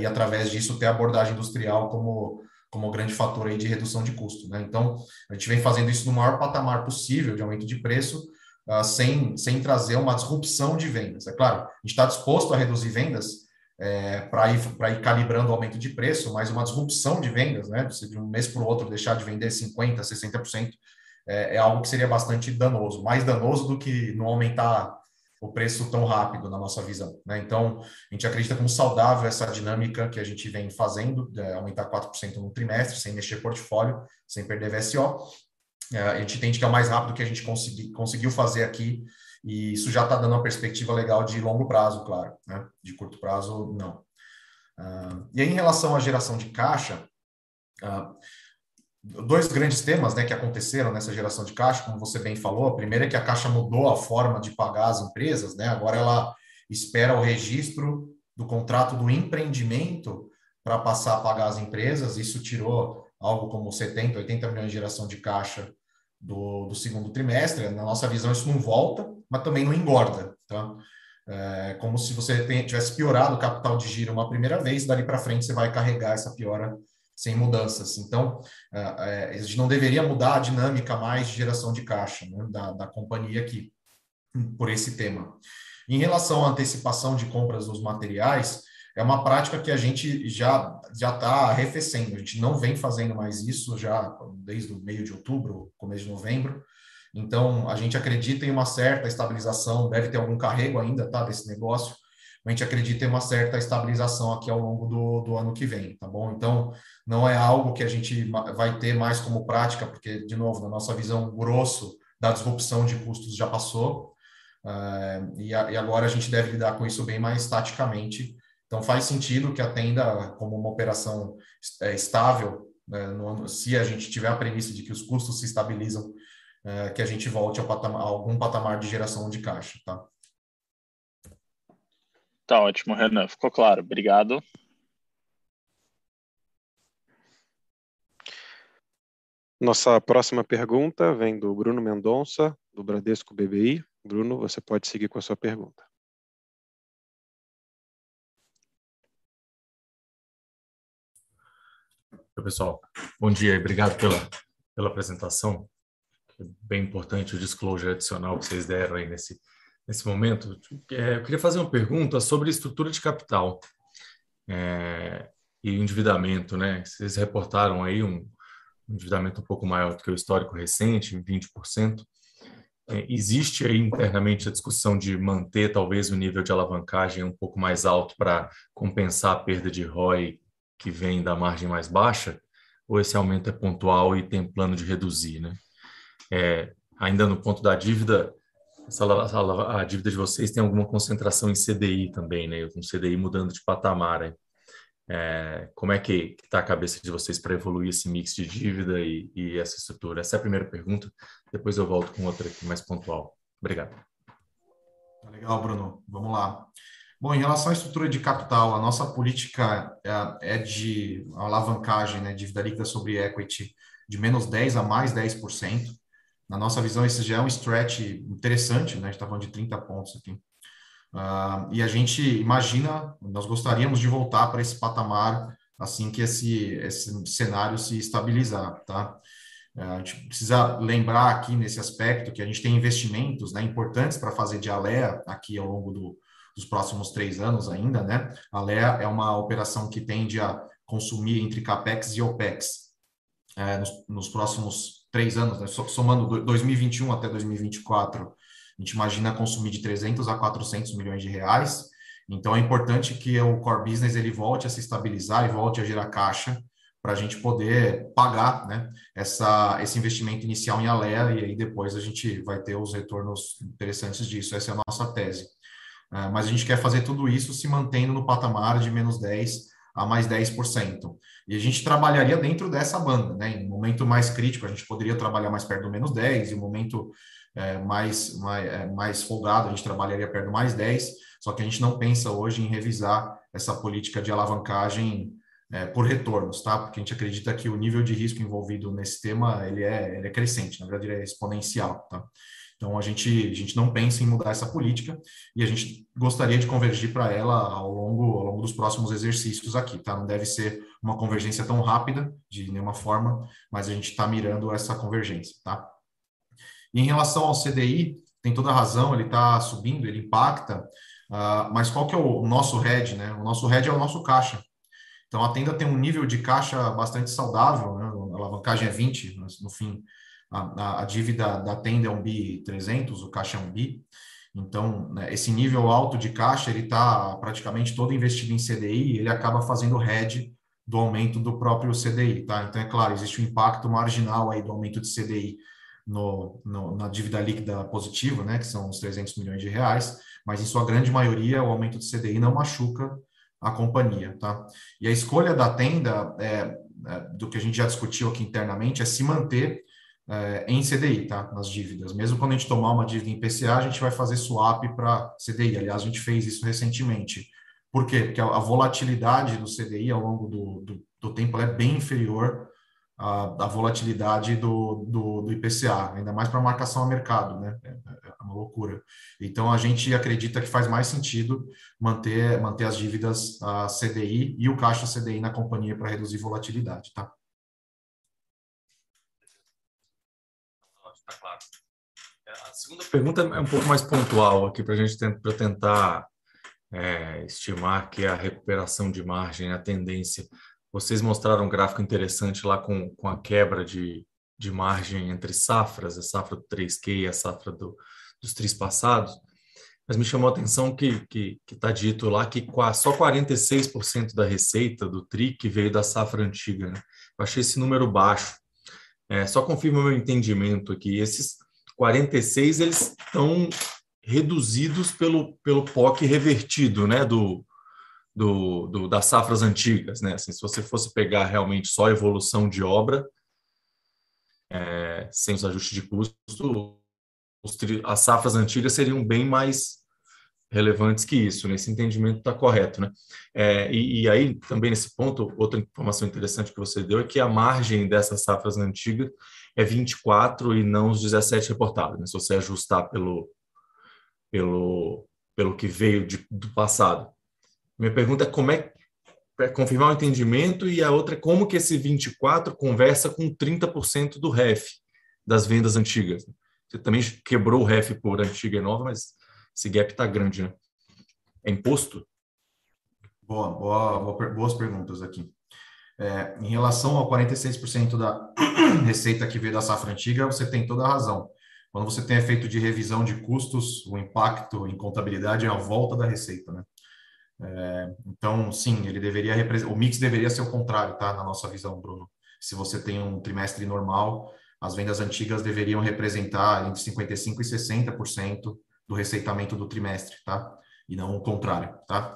Speaker 2: e através disso ter abordagem industrial como como grande fator aí de redução de custo. Né? Então, a gente vem fazendo isso no maior patamar possível de aumento de preço, uh, sem, sem trazer uma disrupção de vendas. É claro, a gente está disposto a reduzir vendas é, para ir, ir calibrando o aumento de preço, mas uma disrupção de vendas, né? de um mês para o outro deixar de vender 50%, 60%, é, é algo que seria bastante danoso, mais danoso do que não aumentar o preço tão rápido na nossa visão. Né? Então, a gente acredita como saudável essa dinâmica que a gente vem fazendo, aumentar 4% no trimestre, sem mexer portfólio, sem perder VSO. É, a gente entende que é o mais rápido que a gente consegui, conseguiu fazer aqui, e isso já está dando uma perspectiva legal de longo prazo, claro. Né? De curto prazo, não. Uh, e aí, em relação à geração de caixa, uh, dois grandes temas né, que aconteceram nessa geração de caixa, como você bem falou. A primeira é que a Caixa mudou a forma de pagar as empresas, né? agora ela espera o registro do contrato do empreendimento para passar a pagar as empresas. Isso tirou algo como 70, 80 milhões de geração de caixa do, do segundo trimestre. Na nossa visão, isso não volta, mas também não engorda. Tá? É como se você tivesse piorado o capital de giro uma primeira vez, dali para frente você vai carregar essa piora sem mudanças. Então, é, é, a gente não deveria mudar a dinâmica mais de geração de caixa né, da, da companhia aqui, por esse tema. Em relação à antecipação de compras dos materiais, é uma prática que a gente já já está arrefecendo. A gente não vem fazendo mais isso já desde o meio de outubro, começo de novembro. Então, a gente acredita em uma certa estabilização, deve ter algum carrego ainda, tá, desse negócio, a gente acredita em uma certa estabilização aqui ao longo do, do ano que vem, tá bom? Então, não é algo que a gente vai ter mais como prática, porque, de novo, na nossa visão grosso, da disrupção de custos já passou, uh, e, a, e, agora a gente deve lidar com isso bem mais taticamente. Então faz sentido que atenda como uma operação é, estável, né, no, se a gente tiver a premissa de que os custos se estabilizam, é, que a gente volte patamar, a algum patamar de geração de caixa, tá?
Speaker 9: Tá ótimo, Renan, ficou claro. Obrigado.
Speaker 1: Nossa próxima pergunta vem do Bruno Mendonça, do Bradesco BBI. Bruno, você pode seguir com a sua pergunta.
Speaker 10: Oi, pessoal. Bom dia e obrigado pela, pela apresentação. É bem importante o disclosure adicional que vocês deram aí nesse, nesse momento. É, eu queria fazer uma pergunta sobre estrutura de capital é, e endividamento, né? Vocês reportaram aí um, um endividamento um pouco maior do que o histórico recente, 20%. É, existe aí internamente a discussão de manter talvez o nível de alavancagem um pouco mais alto para compensar a perda de ROI que vem da margem mais baixa, ou esse aumento é pontual e tem plano de reduzir, né? É, ainda no ponto da dívida, essa, a, a, dívida de vocês tem alguma concentração em CDI também, né? Um CDI mudando de patamar, né? É, como é que está a cabeça de vocês para evoluir esse mix de dívida e, e, essa estrutura? Essa é a primeira pergunta. Depois eu volto com outra aqui mais pontual. Obrigado.
Speaker 2: Tá legal, Bruno. Vamos lá. Bom, em relação à estrutura de capital, a nossa política é, é de alavancagem, né, dívida líquida sobre equity, de menos 10 a mais 10%. Na nossa visão, esse já é um stretch interessante, né? A gente está falando de 30 pontos aqui. Uh, e a gente imagina, nós gostaríamos de voltar para esse patamar assim que esse, esse cenário se estabilizar, tá? Uh, a gente precisa lembrar aqui nesse aspecto que a gente tem investimentos né, importantes para fazer de Alea aqui ao longo do, dos próximos três anos ainda, né? A Alea é uma operação que tende a consumir entre CAPEX e OPEX é, nos, nos, próximos três anos, né? somando 2021 até 2024, a gente imagina consumir de 300 a 400 milhões de reais. Então é importante que o core business ele volte a se estabilizar e volte a gerar caixa para a gente poder pagar né, essa, esse investimento inicial em Alea e aí depois a gente vai ter os retornos interessantes disso. Essa é a nossa tese. Uh, mas a gente quer fazer tudo isso se mantendo no patamar de menos 10 a mais 10%. E a gente trabalharia dentro dessa banda, né? Em momento mais crítico, a gente poderia trabalhar mais perto do menos 10, em momento é, mais, mais, é, mais folgado, a gente trabalharia perto do mais 10, só que a gente não pensa hoje em revisar essa política de alavancagem é, por retornos, tá? Porque a gente acredita que o nível de risco envolvido nesse tema ele é, ele é crescente, na verdade ele é exponencial, tá? Então a gente, a gente não pensa em mudar essa política e a gente gostaria de convergir para ela ao longo, ao longo dos próximos exercícios aqui, tá? Não deve ser uma convergência tão rápida de nenhuma forma, mas a gente está mirando essa convergência, tá? E em relação ao CDI, tem toda a razão, ele está subindo, ele impacta, uh, mas qual que é o nosso head, né? O nosso head é o nosso caixa. Então a tenda tem um nível de caixa bastante saudável, né? a alavancagem é 20, no fim a, a, dívida da tenda é um bi 300, o caixa é um bi. Então, né, esse nível alto de caixa, ele está praticamente todo investido em CDI, ele acaba fazendo head do aumento do próprio CDI, tá? Então, é claro, existe um impacto marginal aí do aumento de CDI no, no, na dívida líquida positiva, né, que são os 300 milhões de reais, mas em sua grande maioria o aumento de CDI não machuca a companhia, tá? E a escolha da tenda, é, é, do que a gente já discutiu aqui internamente, é se manter é, em CDI, tá? Nas dívidas. Mesmo quando a gente tomar uma dívida em PCA, a gente vai fazer swap para CDI. Aliás, a gente fez isso recentemente. Por quê? Porque a, volatilidade do CDI ao longo do, do, do tempo é bem inferior a, a volatilidade do, do, do, IPCA, ainda mais para marcação a mercado, né? É, é, uma loucura. Então a gente acredita que faz mais sentido manter, manter as dívidas a CDI e o caixa CDI na companhia para reduzir volatilidade? Tá
Speaker 10: claro. É, a segunda pergunta é um pouco mais pontual aqui para a gente pra tentar é, estimar que a recuperação de margem, a tendência vocês mostraram um gráfico interessante lá com, com a quebra de, de margem entre safras, a safra do 3Q e a safra do, dos três passados, mas me chamou a atenção que está que, que tá dito lá que só 46% da receita do TRI que veio da safra antiga. Né? Eu achei esse número baixo. É, só confirma meu entendimento aqui. Esses 46 eles estão reduzidos pelo, pelo POC revertido, né, do, do, do, das safras antigas, né? Assim, se você fosse pegar realmente só a evolução de obra, é, sem os ajustes de custo, os, as safras antigas seriam bem mais relevantes que isso. Nesse entendimento está correto, né? É, e, e, aí também nesse ponto outra informação interessante que você deu é que a margem dessas safras antigas é 24 e não os 17 reportados. Né? Se você ajustar pelo pelo pelo que veio de, do passado. Minha pergunta é como é para confirmar o entendimento e a outra é como que esse 24 conversa com 30% do REF das vendas antigas. Você também quebrou o REF por antiga e nova, mas esse gap está grande, né? É imposto?
Speaker 2: Boa, boa boas perguntas aqui. É, em relação ao 46% da receita que veio da safra antiga, você tem toda a razão. Quando você tem efeito de revisão de custos, o impacto em contabilidade é a volta da receita, né? É, então, sim, ele deveria o mix deveria ser o contrário, tá? Na nossa visão, Bruno. Se você tem um trimestre normal, as vendas antigas deveriam representar entre 55 e 60% do receitamento do trimestre, tá? E não o contrário, tá?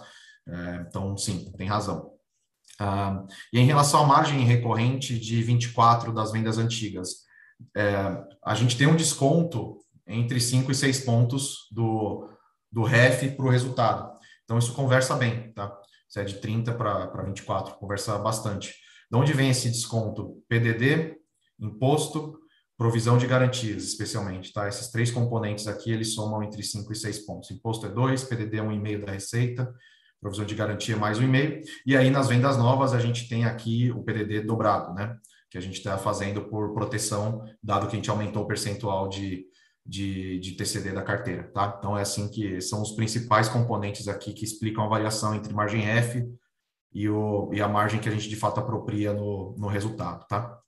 Speaker 2: É, então, sim, tem razão. Ah, e em relação à margem recorrente de 24 das vendas antigas, é, a gente tem um desconto entre 5 e 6 pontos do, do REF para o resultado. Então, isso conversa bem, tá? Se é de 30 para 24, conversa bastante. De onde vem esse desconto? PDD, imposto, provisão de garantias, especialmente, tá? Esses três componentes aqui, eles somam entre 5 e 6 pontos. Imposto é 2, PDD é 1,5 da receita, provisão de garantia mais 1,5. E aí, nas vendas novas, a gente tem aqui o PDD dobrado, né? Que a gente está fazendo por proteção, dado que a gente aumentou o percentual de de, de TCD da carteira, tá? Então é assim que são os principais componentes aqui que explicam a variação entre margem F e, o, e a margem que a gente de fato apropria no, no resultado, tá?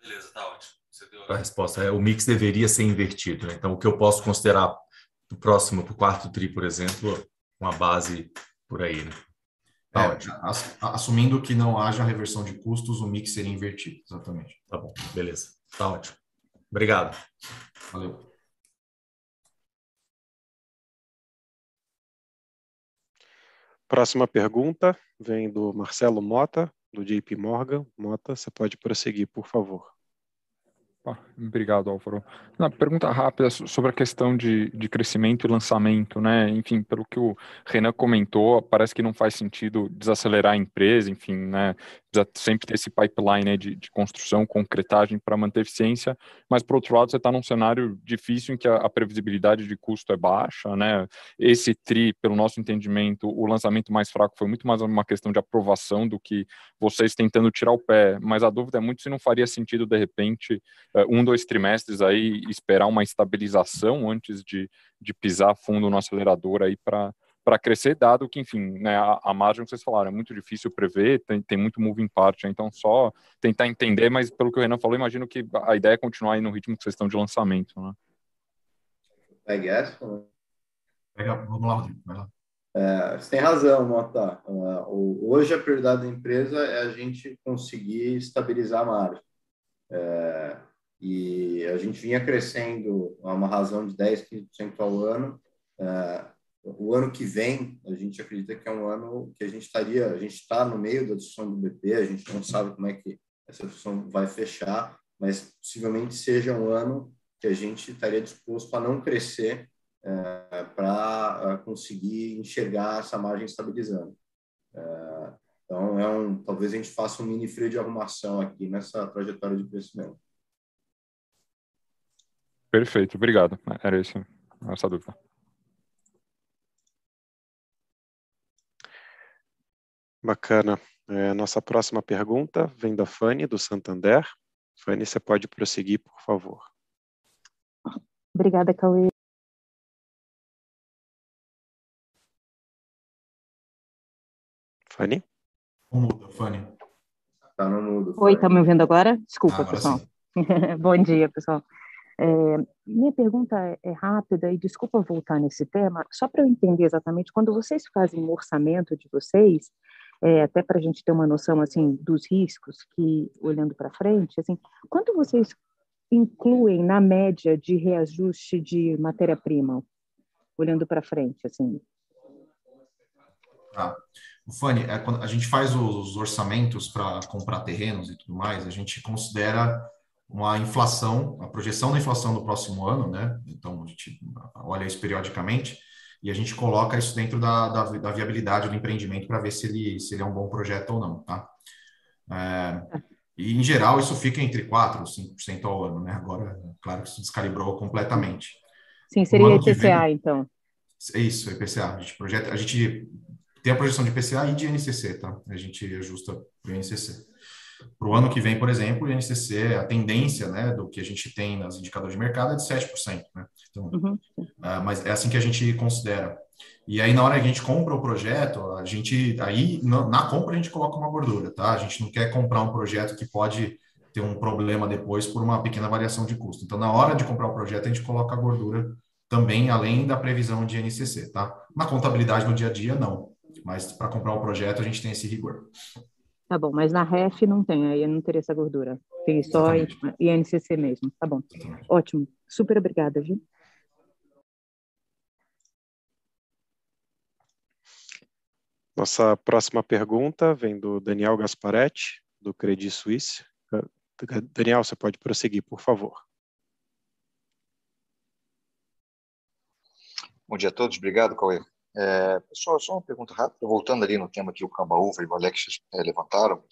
Speaker 10: Beleza, tá ótimo. Você deu a resposta. É, o mix deveria ser invertido, né? Então o que eu posso considerar próximo para o quarto tri, por exemplo, uma base por aí, né?
Speaker 2: Tá é, ótimo. Assumindo que não haja reversão de custos, o mix seria invertido, exatamente.
Speaker 10: Tá bom, beleza. Tá ótimo. Obrigado.
Speaker 2: Valeu.
Speaker 1: Próxima pergunta vem do Marcelo Mota, do JP Morgan. Mota, você pode prosseguir, por favor.
Speaker 11: Obrigado, Álvaro. Uma pergunta rápida sobre a questão de, de crescimento e lançamento, né? Enfim, pelo que o Renan comentou, parece que não faz sentido desacelerar a empresa, enfim, né? Precisa sempre ter esse pipeline né, de, de construção, concretagem para manter eficiência, mas por outro lado, você está num cenário difícil em que a, a, previsibilidade de custo é baixa, né? Esse TRI, pelo nosso entendimento, o lançamento mais fraco foi muito mais uma questão de aprovação do que vocês tentando tirar o pé, mas a dúvida é muito se não faria sentido, de repente, um, dois trimestres aí, esperar uma estabilização antes de, de pisar fundo no acelerador aí para para crescer, dado que, enfim, né, a, a, margem que vocês falaram é muito difícil prever, tem, tem muito moving part, né, então só tentar entender, mas pelo que o Renan falou, imagino que a ideia é continuar aí no ritmo que vocês estão de lançamento, né?
Speaker 8: Pegue essa?
Speaker 2: Vamos lá, Rodrigo, vai lá.
Speaker 8: É, você tem razão, Mota. Uh, hoje a prioridade da empresa é a gente conseguir estabilizar a margem. É, e a gente vinha crescendo a uma razão de 10, 15% ao ano. É, o ano que vem, a gente acredita que é um ano que a gente estaria, a gente está no meio da discussão do BP, a gente não sabe como é que essa discussão vai fechar, mas possivelmente seja um ano que a gente estaria disposto a não crescer é, para é, conseguir enxergar essa margem estabilizando. Então, é um, talvez a gente faça um mini freio de arrumação aqui nessa trajetória de crescimento.
Speaker 11: Perfeito, obrigado. Era isso, essa dúvida.
Speaker 1: Bacana. É, nossa próxima pergunta vem da Fanny, do Santander. Fanny, você pode prosseguir, por favor.
Speaker 12: Obrigada, Cauê.
Speaker 1: Fanny?
Speaker 2: Muda, Fanny.
Speaker 8: Tá no mudo.
Speaker 12: Oi, tá me ouvindo agora? Desculpa, ah, pessoal. Bom dia, pessoal. É, minha pergunta é, é rápida e desculpa voltar nesse tema, só para eu entender exatamente, quando vocês fazem o orçamento de vocês, é, até para a gente ter uma noção assim dos riscos que olhando para frente, assim, quanto vocês incluem na média de reajuste de matéria-prima, olhando para frente, assim?
Speaker 2: Ah, Fanny, é, quando a gente faz os orçamentos para comprar terrenos e tudo mais, a gente considera uma inflação, a projeção da inflação do próximo ano, né? Então, a gente olha isso periodicamente e a gente coloca isso dentro da, da, da viabilidade do empreendimento para ver se ele, se ele é um bom projeto ou não, tá? É, e, em geral, isso fica entre 4% e 5% ao ano, né? Agora, claro que isso descalibrou completamente.
Speaker 12: Sim, seria IPCA, vem, então.
Speaker 2: É isso, IPCA. A gente, projeta, a gente tem a projeção de IPCA e de INCC, tá? A gente ajusta para o INCC. Para o ano que vem, por exemplo, o INCC, a tendência né, do que a gente tem nas indicadores de mercado é de 7%. Né? Então, uhum. uh, mas é assim que a gente considera. E aí, na hora que a gente compra o projeto, a gente, aí, na compra, a gente coloca uma gordura, tá? A gente não quer comprar um projeto que pode ter um problema depois por uma pequena variação de custo. Então, na hora de comprar o projeto, a gente coloca a gordura também, além da previsão de INCC, tá? Na contabilidade no dia a dia, não. Mas para comprar o projeto, a gente tem esse rigor.
Speaker 12: Tá bom, mas na REF não tem, aí não teria essa gordura. Tem só INCC mesmo. Tá bom. Ótimo. Super obrigada, viu?
Speaker 1: Nossa próxima pergunta vem do Daniel Gasparetti, do Credit Suisse. Daniel, você pode prosseguir, por favor.
Speaker 13: Bom dia a todos, obrigado, Cauê. É, pessoal, só uma pergunta rápida, voltando ali no tema que o Cambaúva e o Alex é, levantaram,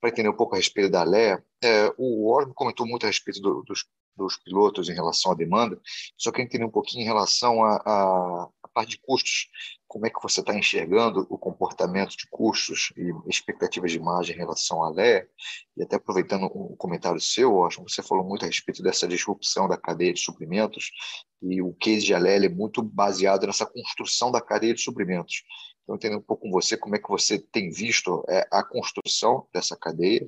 Speaker 13: para entender um pouco a respeito da Alea, é, o Ormo comentou muito a respeito do, dos, dos, pilotos em relação à demanda, só queria entender um pouquinho em relação à parte de custos, como é que você está enxergando o comportamento de custos e expectativas de margem em relação à Alea, e até aproveitando o comentário seu, que você falou muito a respeito dessa disrupção da cadeia de suprimentos, e o case de Alea é muito baseado nessa construção da cadeia de suprimentos. Então, entender um pouco com você como é que você tem visto é, a construção dessa cadeia,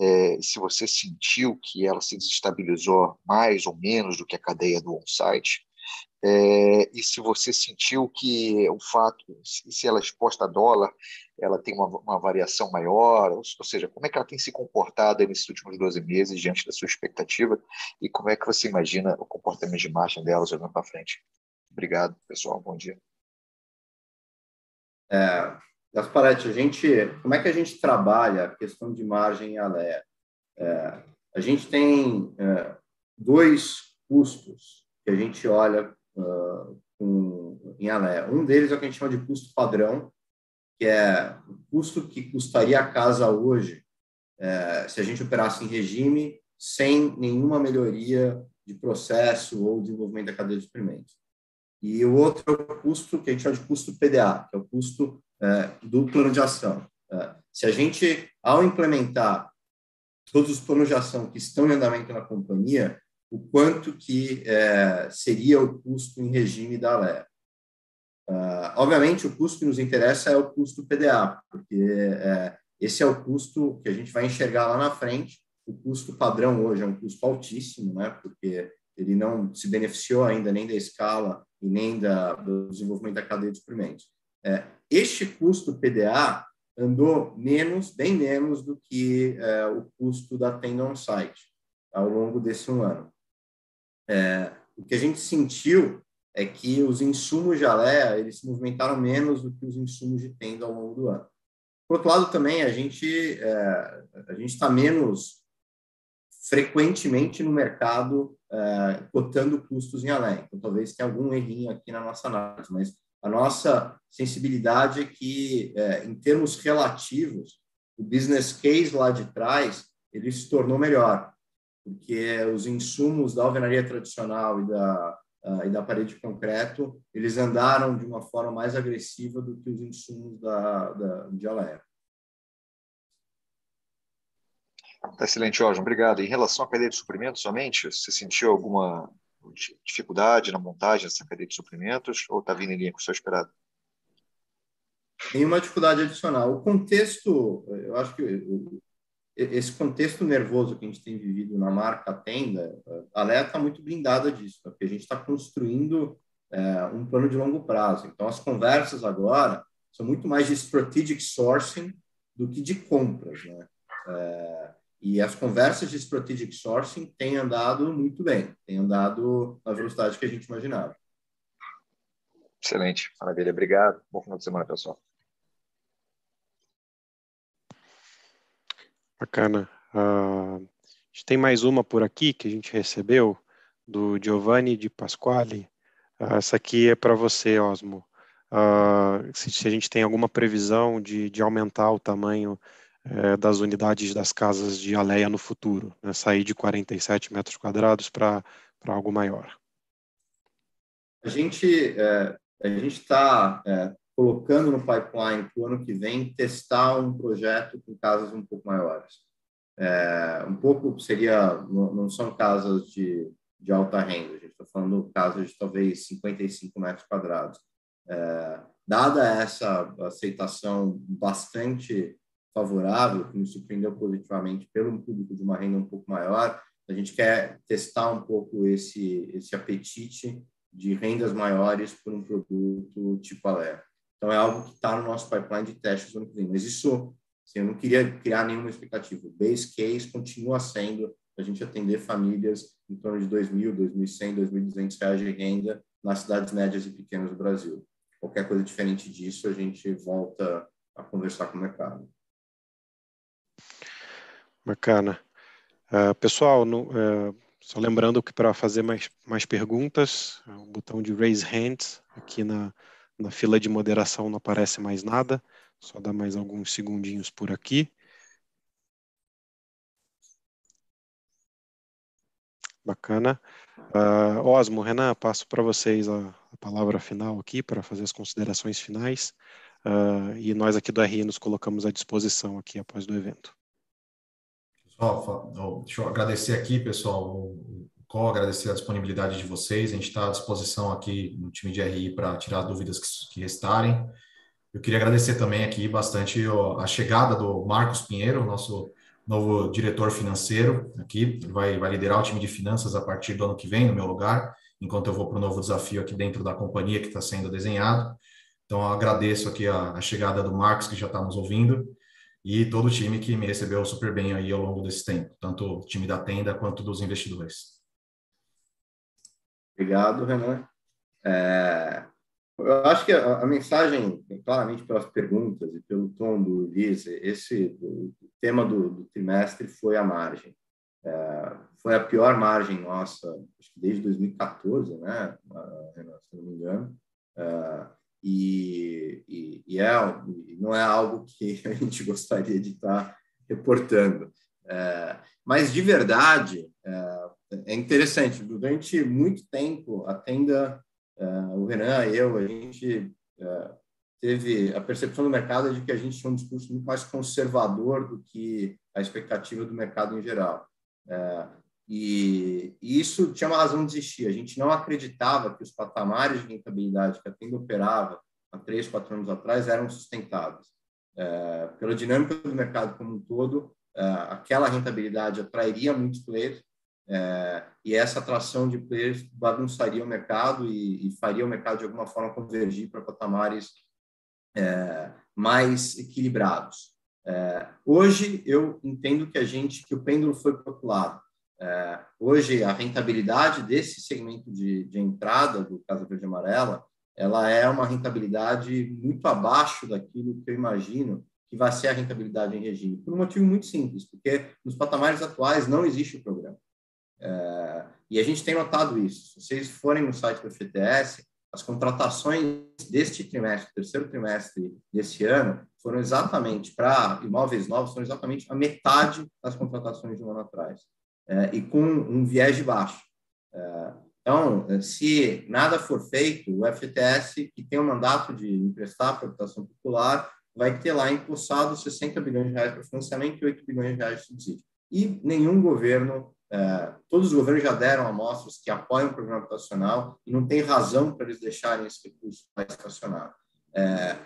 Speaker 13: é, se você sentiu que ela se desestabilizou mais ou menos do que a cadeia do on-site, é, e se você sentiu que o fato, se ela é exposta a dólar, ela tem uma, uma variação maior, ou, ou, seja, como é que ela tem se comportado nesses últimos 12 meses diante da sua expectativa e como é que você imagina o comportamento de margem delas olhando para frente? Obrigado, pessoal. Bom dia.
Speaker 8: É, Gasparetti, a gente, como é que a gente trabalha a questão de margem em Alea? É, a gente tem é, dois custos que a gente olha uh, com, em Alea. Um deles é o que a gente chama de custo padrão, que é o custo que custaria a casa hoje é, se a gente operasse em regime sem nenhuma melhoria de processo ou desenvolvimento da cadeia de suprimentos. E o outro é o custo que a gente chama de custo PDA, que é o custo é, do plano de ação. É, se a gente, ao implementar todos os planos de ação que estão em andamento na companhia, o quanto que é, seria o custo em regime da Alea. Uh, obviamente, o custo que nos interessa é o custo PDA, porque é, esse é o custo que a gente vai enxergar lá na frente. O custo padrão hoje é um custo altíssimo, né, porque ele não se beneficiou ainda nem da escala e nem da, do desenvolvimento da cadeia de suprimentos. É, este custo PDA andou menos, bem menos do que é, o custo da tenda on-site ao longo desse um ano. É, o que a gente sentiu é que os insumos de Alea eles se movimentaram menos do que os insumos de tenda ao longo do ano. Por outro lado, também a gente é, a gente está menos frequentemente no mercado é, cotando custos em Alea. Então, talvez tenha algum errinho aqui na nossa análise, mas a nossa sensibilidade é que, é, em termos relativos, o business case lá de trás ele se tornou melhor porque os insumos da alvenaria tradicional e da, e da parede de concreto, eles andaram de uma forma mais agressiva do que os insumos da, da, de Alea.
Speaker 13: Tá excelente, Jorge. Obrigado. Em relação à cadeia de suprimentos somente, você sentiu alguma dificuldade na montagem dessa cadeia de suprimentos ou está vindo em linha com o seu esperado?
Speaker 8: Nenhuma dificuldade adicional. O contexto, eu acho que esse contexto nervoso que a gente tem vivido na marca Tenda, a Lea está muito blindada disso, porque a gente está construindo é, um plano de longo prazo. Então, as conversas agora são muito mais de strategic sourcing do que de compras, né? É, e as conversas de strategic sourcing têm andado muito bem, têm andado na velocidade que a gente imaginava.
Speaker 13: Excelente, maravilha, obrigado. Bom final de semana, pessoal.
Speaker 1: Bacana. Uh, a gente tem mais uma por aqui que a gente recebeu, do Giovanni de Pasquale. Uh, essa aqui é para você, Osmo. Uh, se, se, a gente tem alguma previsão de, de aumentar o tamanho é, das unidades das casas de Aleia no futuro, né, sair de 47 metros quadrados para algo maior.
Speaker 8: A gente é, a gente está é, colocando no pipeline para o ano que vem testar um projeto com casas um pouco maiores. É, um pouco seria não, são casas de, de alta renda, a gente está falando casas de talvez 55 metros quadrados. É, dada essa aceitação bastante favorável, que nos surpreendeu positivamente pelo público de uma renda um pouco maior, a gente quer testar um pouco esse, esse apetite de rendas maiores por um produto tipo Alé. Então, é algo que está no nosso pipeline de testes no ano que vem. Mas isso, assim, eu não queria criar nenhuma expectativa. O base case continua sendo a gente atender famílias em torno de 2.000, 2.100, 2.200 reais de renda nas cidades médias e pequenas do Brasil. Qualquer coisa diferente disso, a gente volta a conversar com o mercado.
Speaker 1: Bacana. Uh, pessoal, no, uh, só lembrando que para fazer mais, mais perguntas, é o botão de raise hands aqui na, na fila de moderação não aparece mais nada, só dá mais alguns segundinhos por aqui. Bacana. Uh, Osmo, Renan, passo para vocês a, a, palavra final aqui para fazer as considerações finais. Uh, e nós aqui do RI nos colocamos à disposição aqui após o evento.
Speaker 2: Pessoal, deixa eu agradecer aqui, pessoal, o call, agradecer a disponibilidade de vocês. A gente está à disposição aqui no time de RI para tirar dúvidas que, que restarem. Eu queria agradecer também aqui bastante a chegada do Marcos Pinheiro, nosso novo diretor financeiro aqui. Ele vai, vai liderar o time de finanças a partir do ano que vem, no meu lugar, enquanto eu vou para o novo desafio aqui dentro da companhia que está sendo desenhado. Então, agradeço aqui a, a chegada do Marcos, que já está nos ouvindo e todo o time que me recebeu super bem aí ao longo desse tempo, tanto o time da tenda quanto dos investidores.
Speaker 8: Obrigado, Renan. É, eu acho que a, a, mensagem, claramente pelas perguntas e pelo tom do Liz, esse o tema do, do, trimestre foi a margem. É, foi a pior margem nossa, acho que desde 2014, né, Renan, se não me engano. É, e, e, e é, não é algo que a gente gostaria de estar reportando. É, mas, de verdade, é, interessante. Durante muito tempo, a tenda, é, o Renan e eu, a gente é, teve a percepção do mercado de que a gente tinha um discurso muito mais conservador do que a expectativa do mercado em geral. É, e, e, isso tinha uma razão de existir. A gente não acreditava que os patamares de rentabilidade que a Tenda operava há três, quatro anos atrás eram sustentáveis. Pela dinâmica do mercado como um todo, aquela rentabilidade atrairia muitos players é, e essa atração de players bagunçaria o mercado e, e faria o mercado de alguma forma convergir para patamares é, mais equilibrados. É, hoje eu entendo que a gente que o pêndulo foi para outro lado. É, hoje, a rentabilidade desse segmento de, de entrada do Casa Verde Amarela, ela é uma rentabilidade muito abaixo daquilo que eu imagino que vai ser a rentabilidade em regime, por um motivo muito simples, porque nos patamares atuais não existe o programa. É, e a gente tem notado isso. Se vocês forem no site do FTS, as contratações deste trimestre, terceiro trimestre desse ano, foram exatamente para imóveis novos, foram exatamente a metade das contratações de um ano atrás é, e com um viés de baixo. É, então, se nada for feito, o FTS, que tem o mandato de emprestar para a habitação popular, vai ter lá impulsado 60 bilhões de reais para financiamento e 8 bilhões de reais de subsídio. E nenhum governo, todos os governos já deram amostras que apoiam o programa habitacional e não tem razão para eles deixarem esse recurso mais estacionado. É,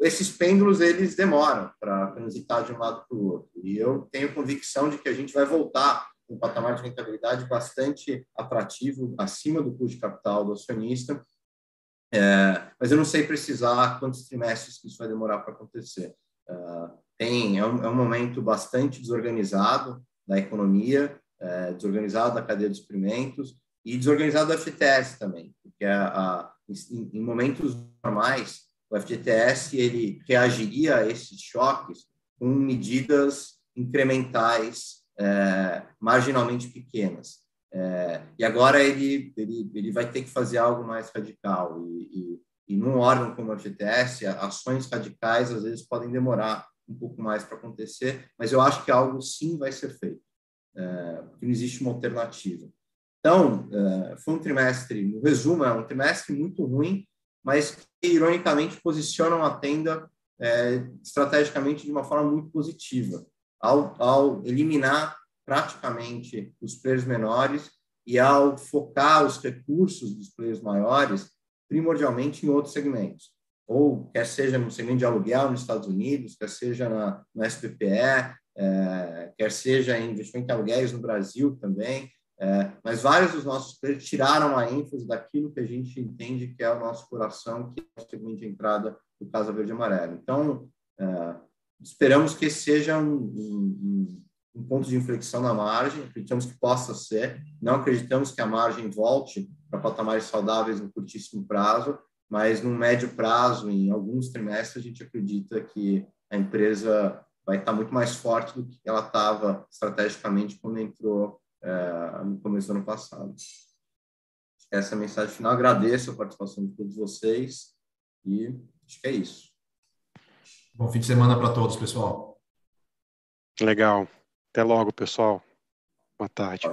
Speaker 8: esses pêndulos, eles demoram para transitar de um lado para o outro. E eu tenho convicção de que a gente vai voltar um patamar de rentabilidade bastante atrativo, acima do custo de capital do acionista, É, mas eu não sei precisar quantos trimestres que isso vai demorar para acontecer. Uh, tem é um, é um, momento bastante desorganizado da economia, é, desorganizado da cadeia de suprimentos e desorganizado da FGTS também, porque a, a, em, em, momentos normais o FGTS ele reagiria a esses choques com medidas incrementais é, marginalmente pequenas. É, e agora ele, ele, ele vai ter que fazer algo mais radical. E, e, e num órgão como a FGTS, ações radicais às vezes podem demorar um pouco mais para acontecer, mas eu acho que algo sim vai ser feito, porque não existe uma alternativa. Então, é, foi um trimestre, no resumo, é um trimestre muito ruim, mas que, ironicamente, posicionam a tenda é, estrategicamente de uma forma muito positiva, ao, ao eliminar praticamente os players menores e ao focar os recursos dos players maiores primordialmente em outros segmentos, ou quer seja no segmento de aluguel nos Estados Unidos, quer seja na, no SPPE, é, quer seja em investimento em aluguéis no Brasil também, é, mas vários dos nossos players tiraram a ênfase daquilo que a gente entende que é o nosso coração, que é o segmento de entrada do Casa Verde Amarelo. Então, é, esperamos que seja um, um, um ponto de inflexão na margem, acreditamos que possa ser, não acreditamos que a margem volte para patamares saudáveis no curtíssimo prazo, mas no médio prazo, em alguns trimestres, a gente acredita que a empresa vai estar muito mais forte do que ela estava estrategicamente quando entrou é, no começo do ano passado. Essa é a mensagem final. Agradeço a participação de todos vocês e acho que é isso.
Speaker 2: Bom fim de semana para todos, pessoal.
Speaker 1: Legal. Até logo, pessoal. Boa tarde.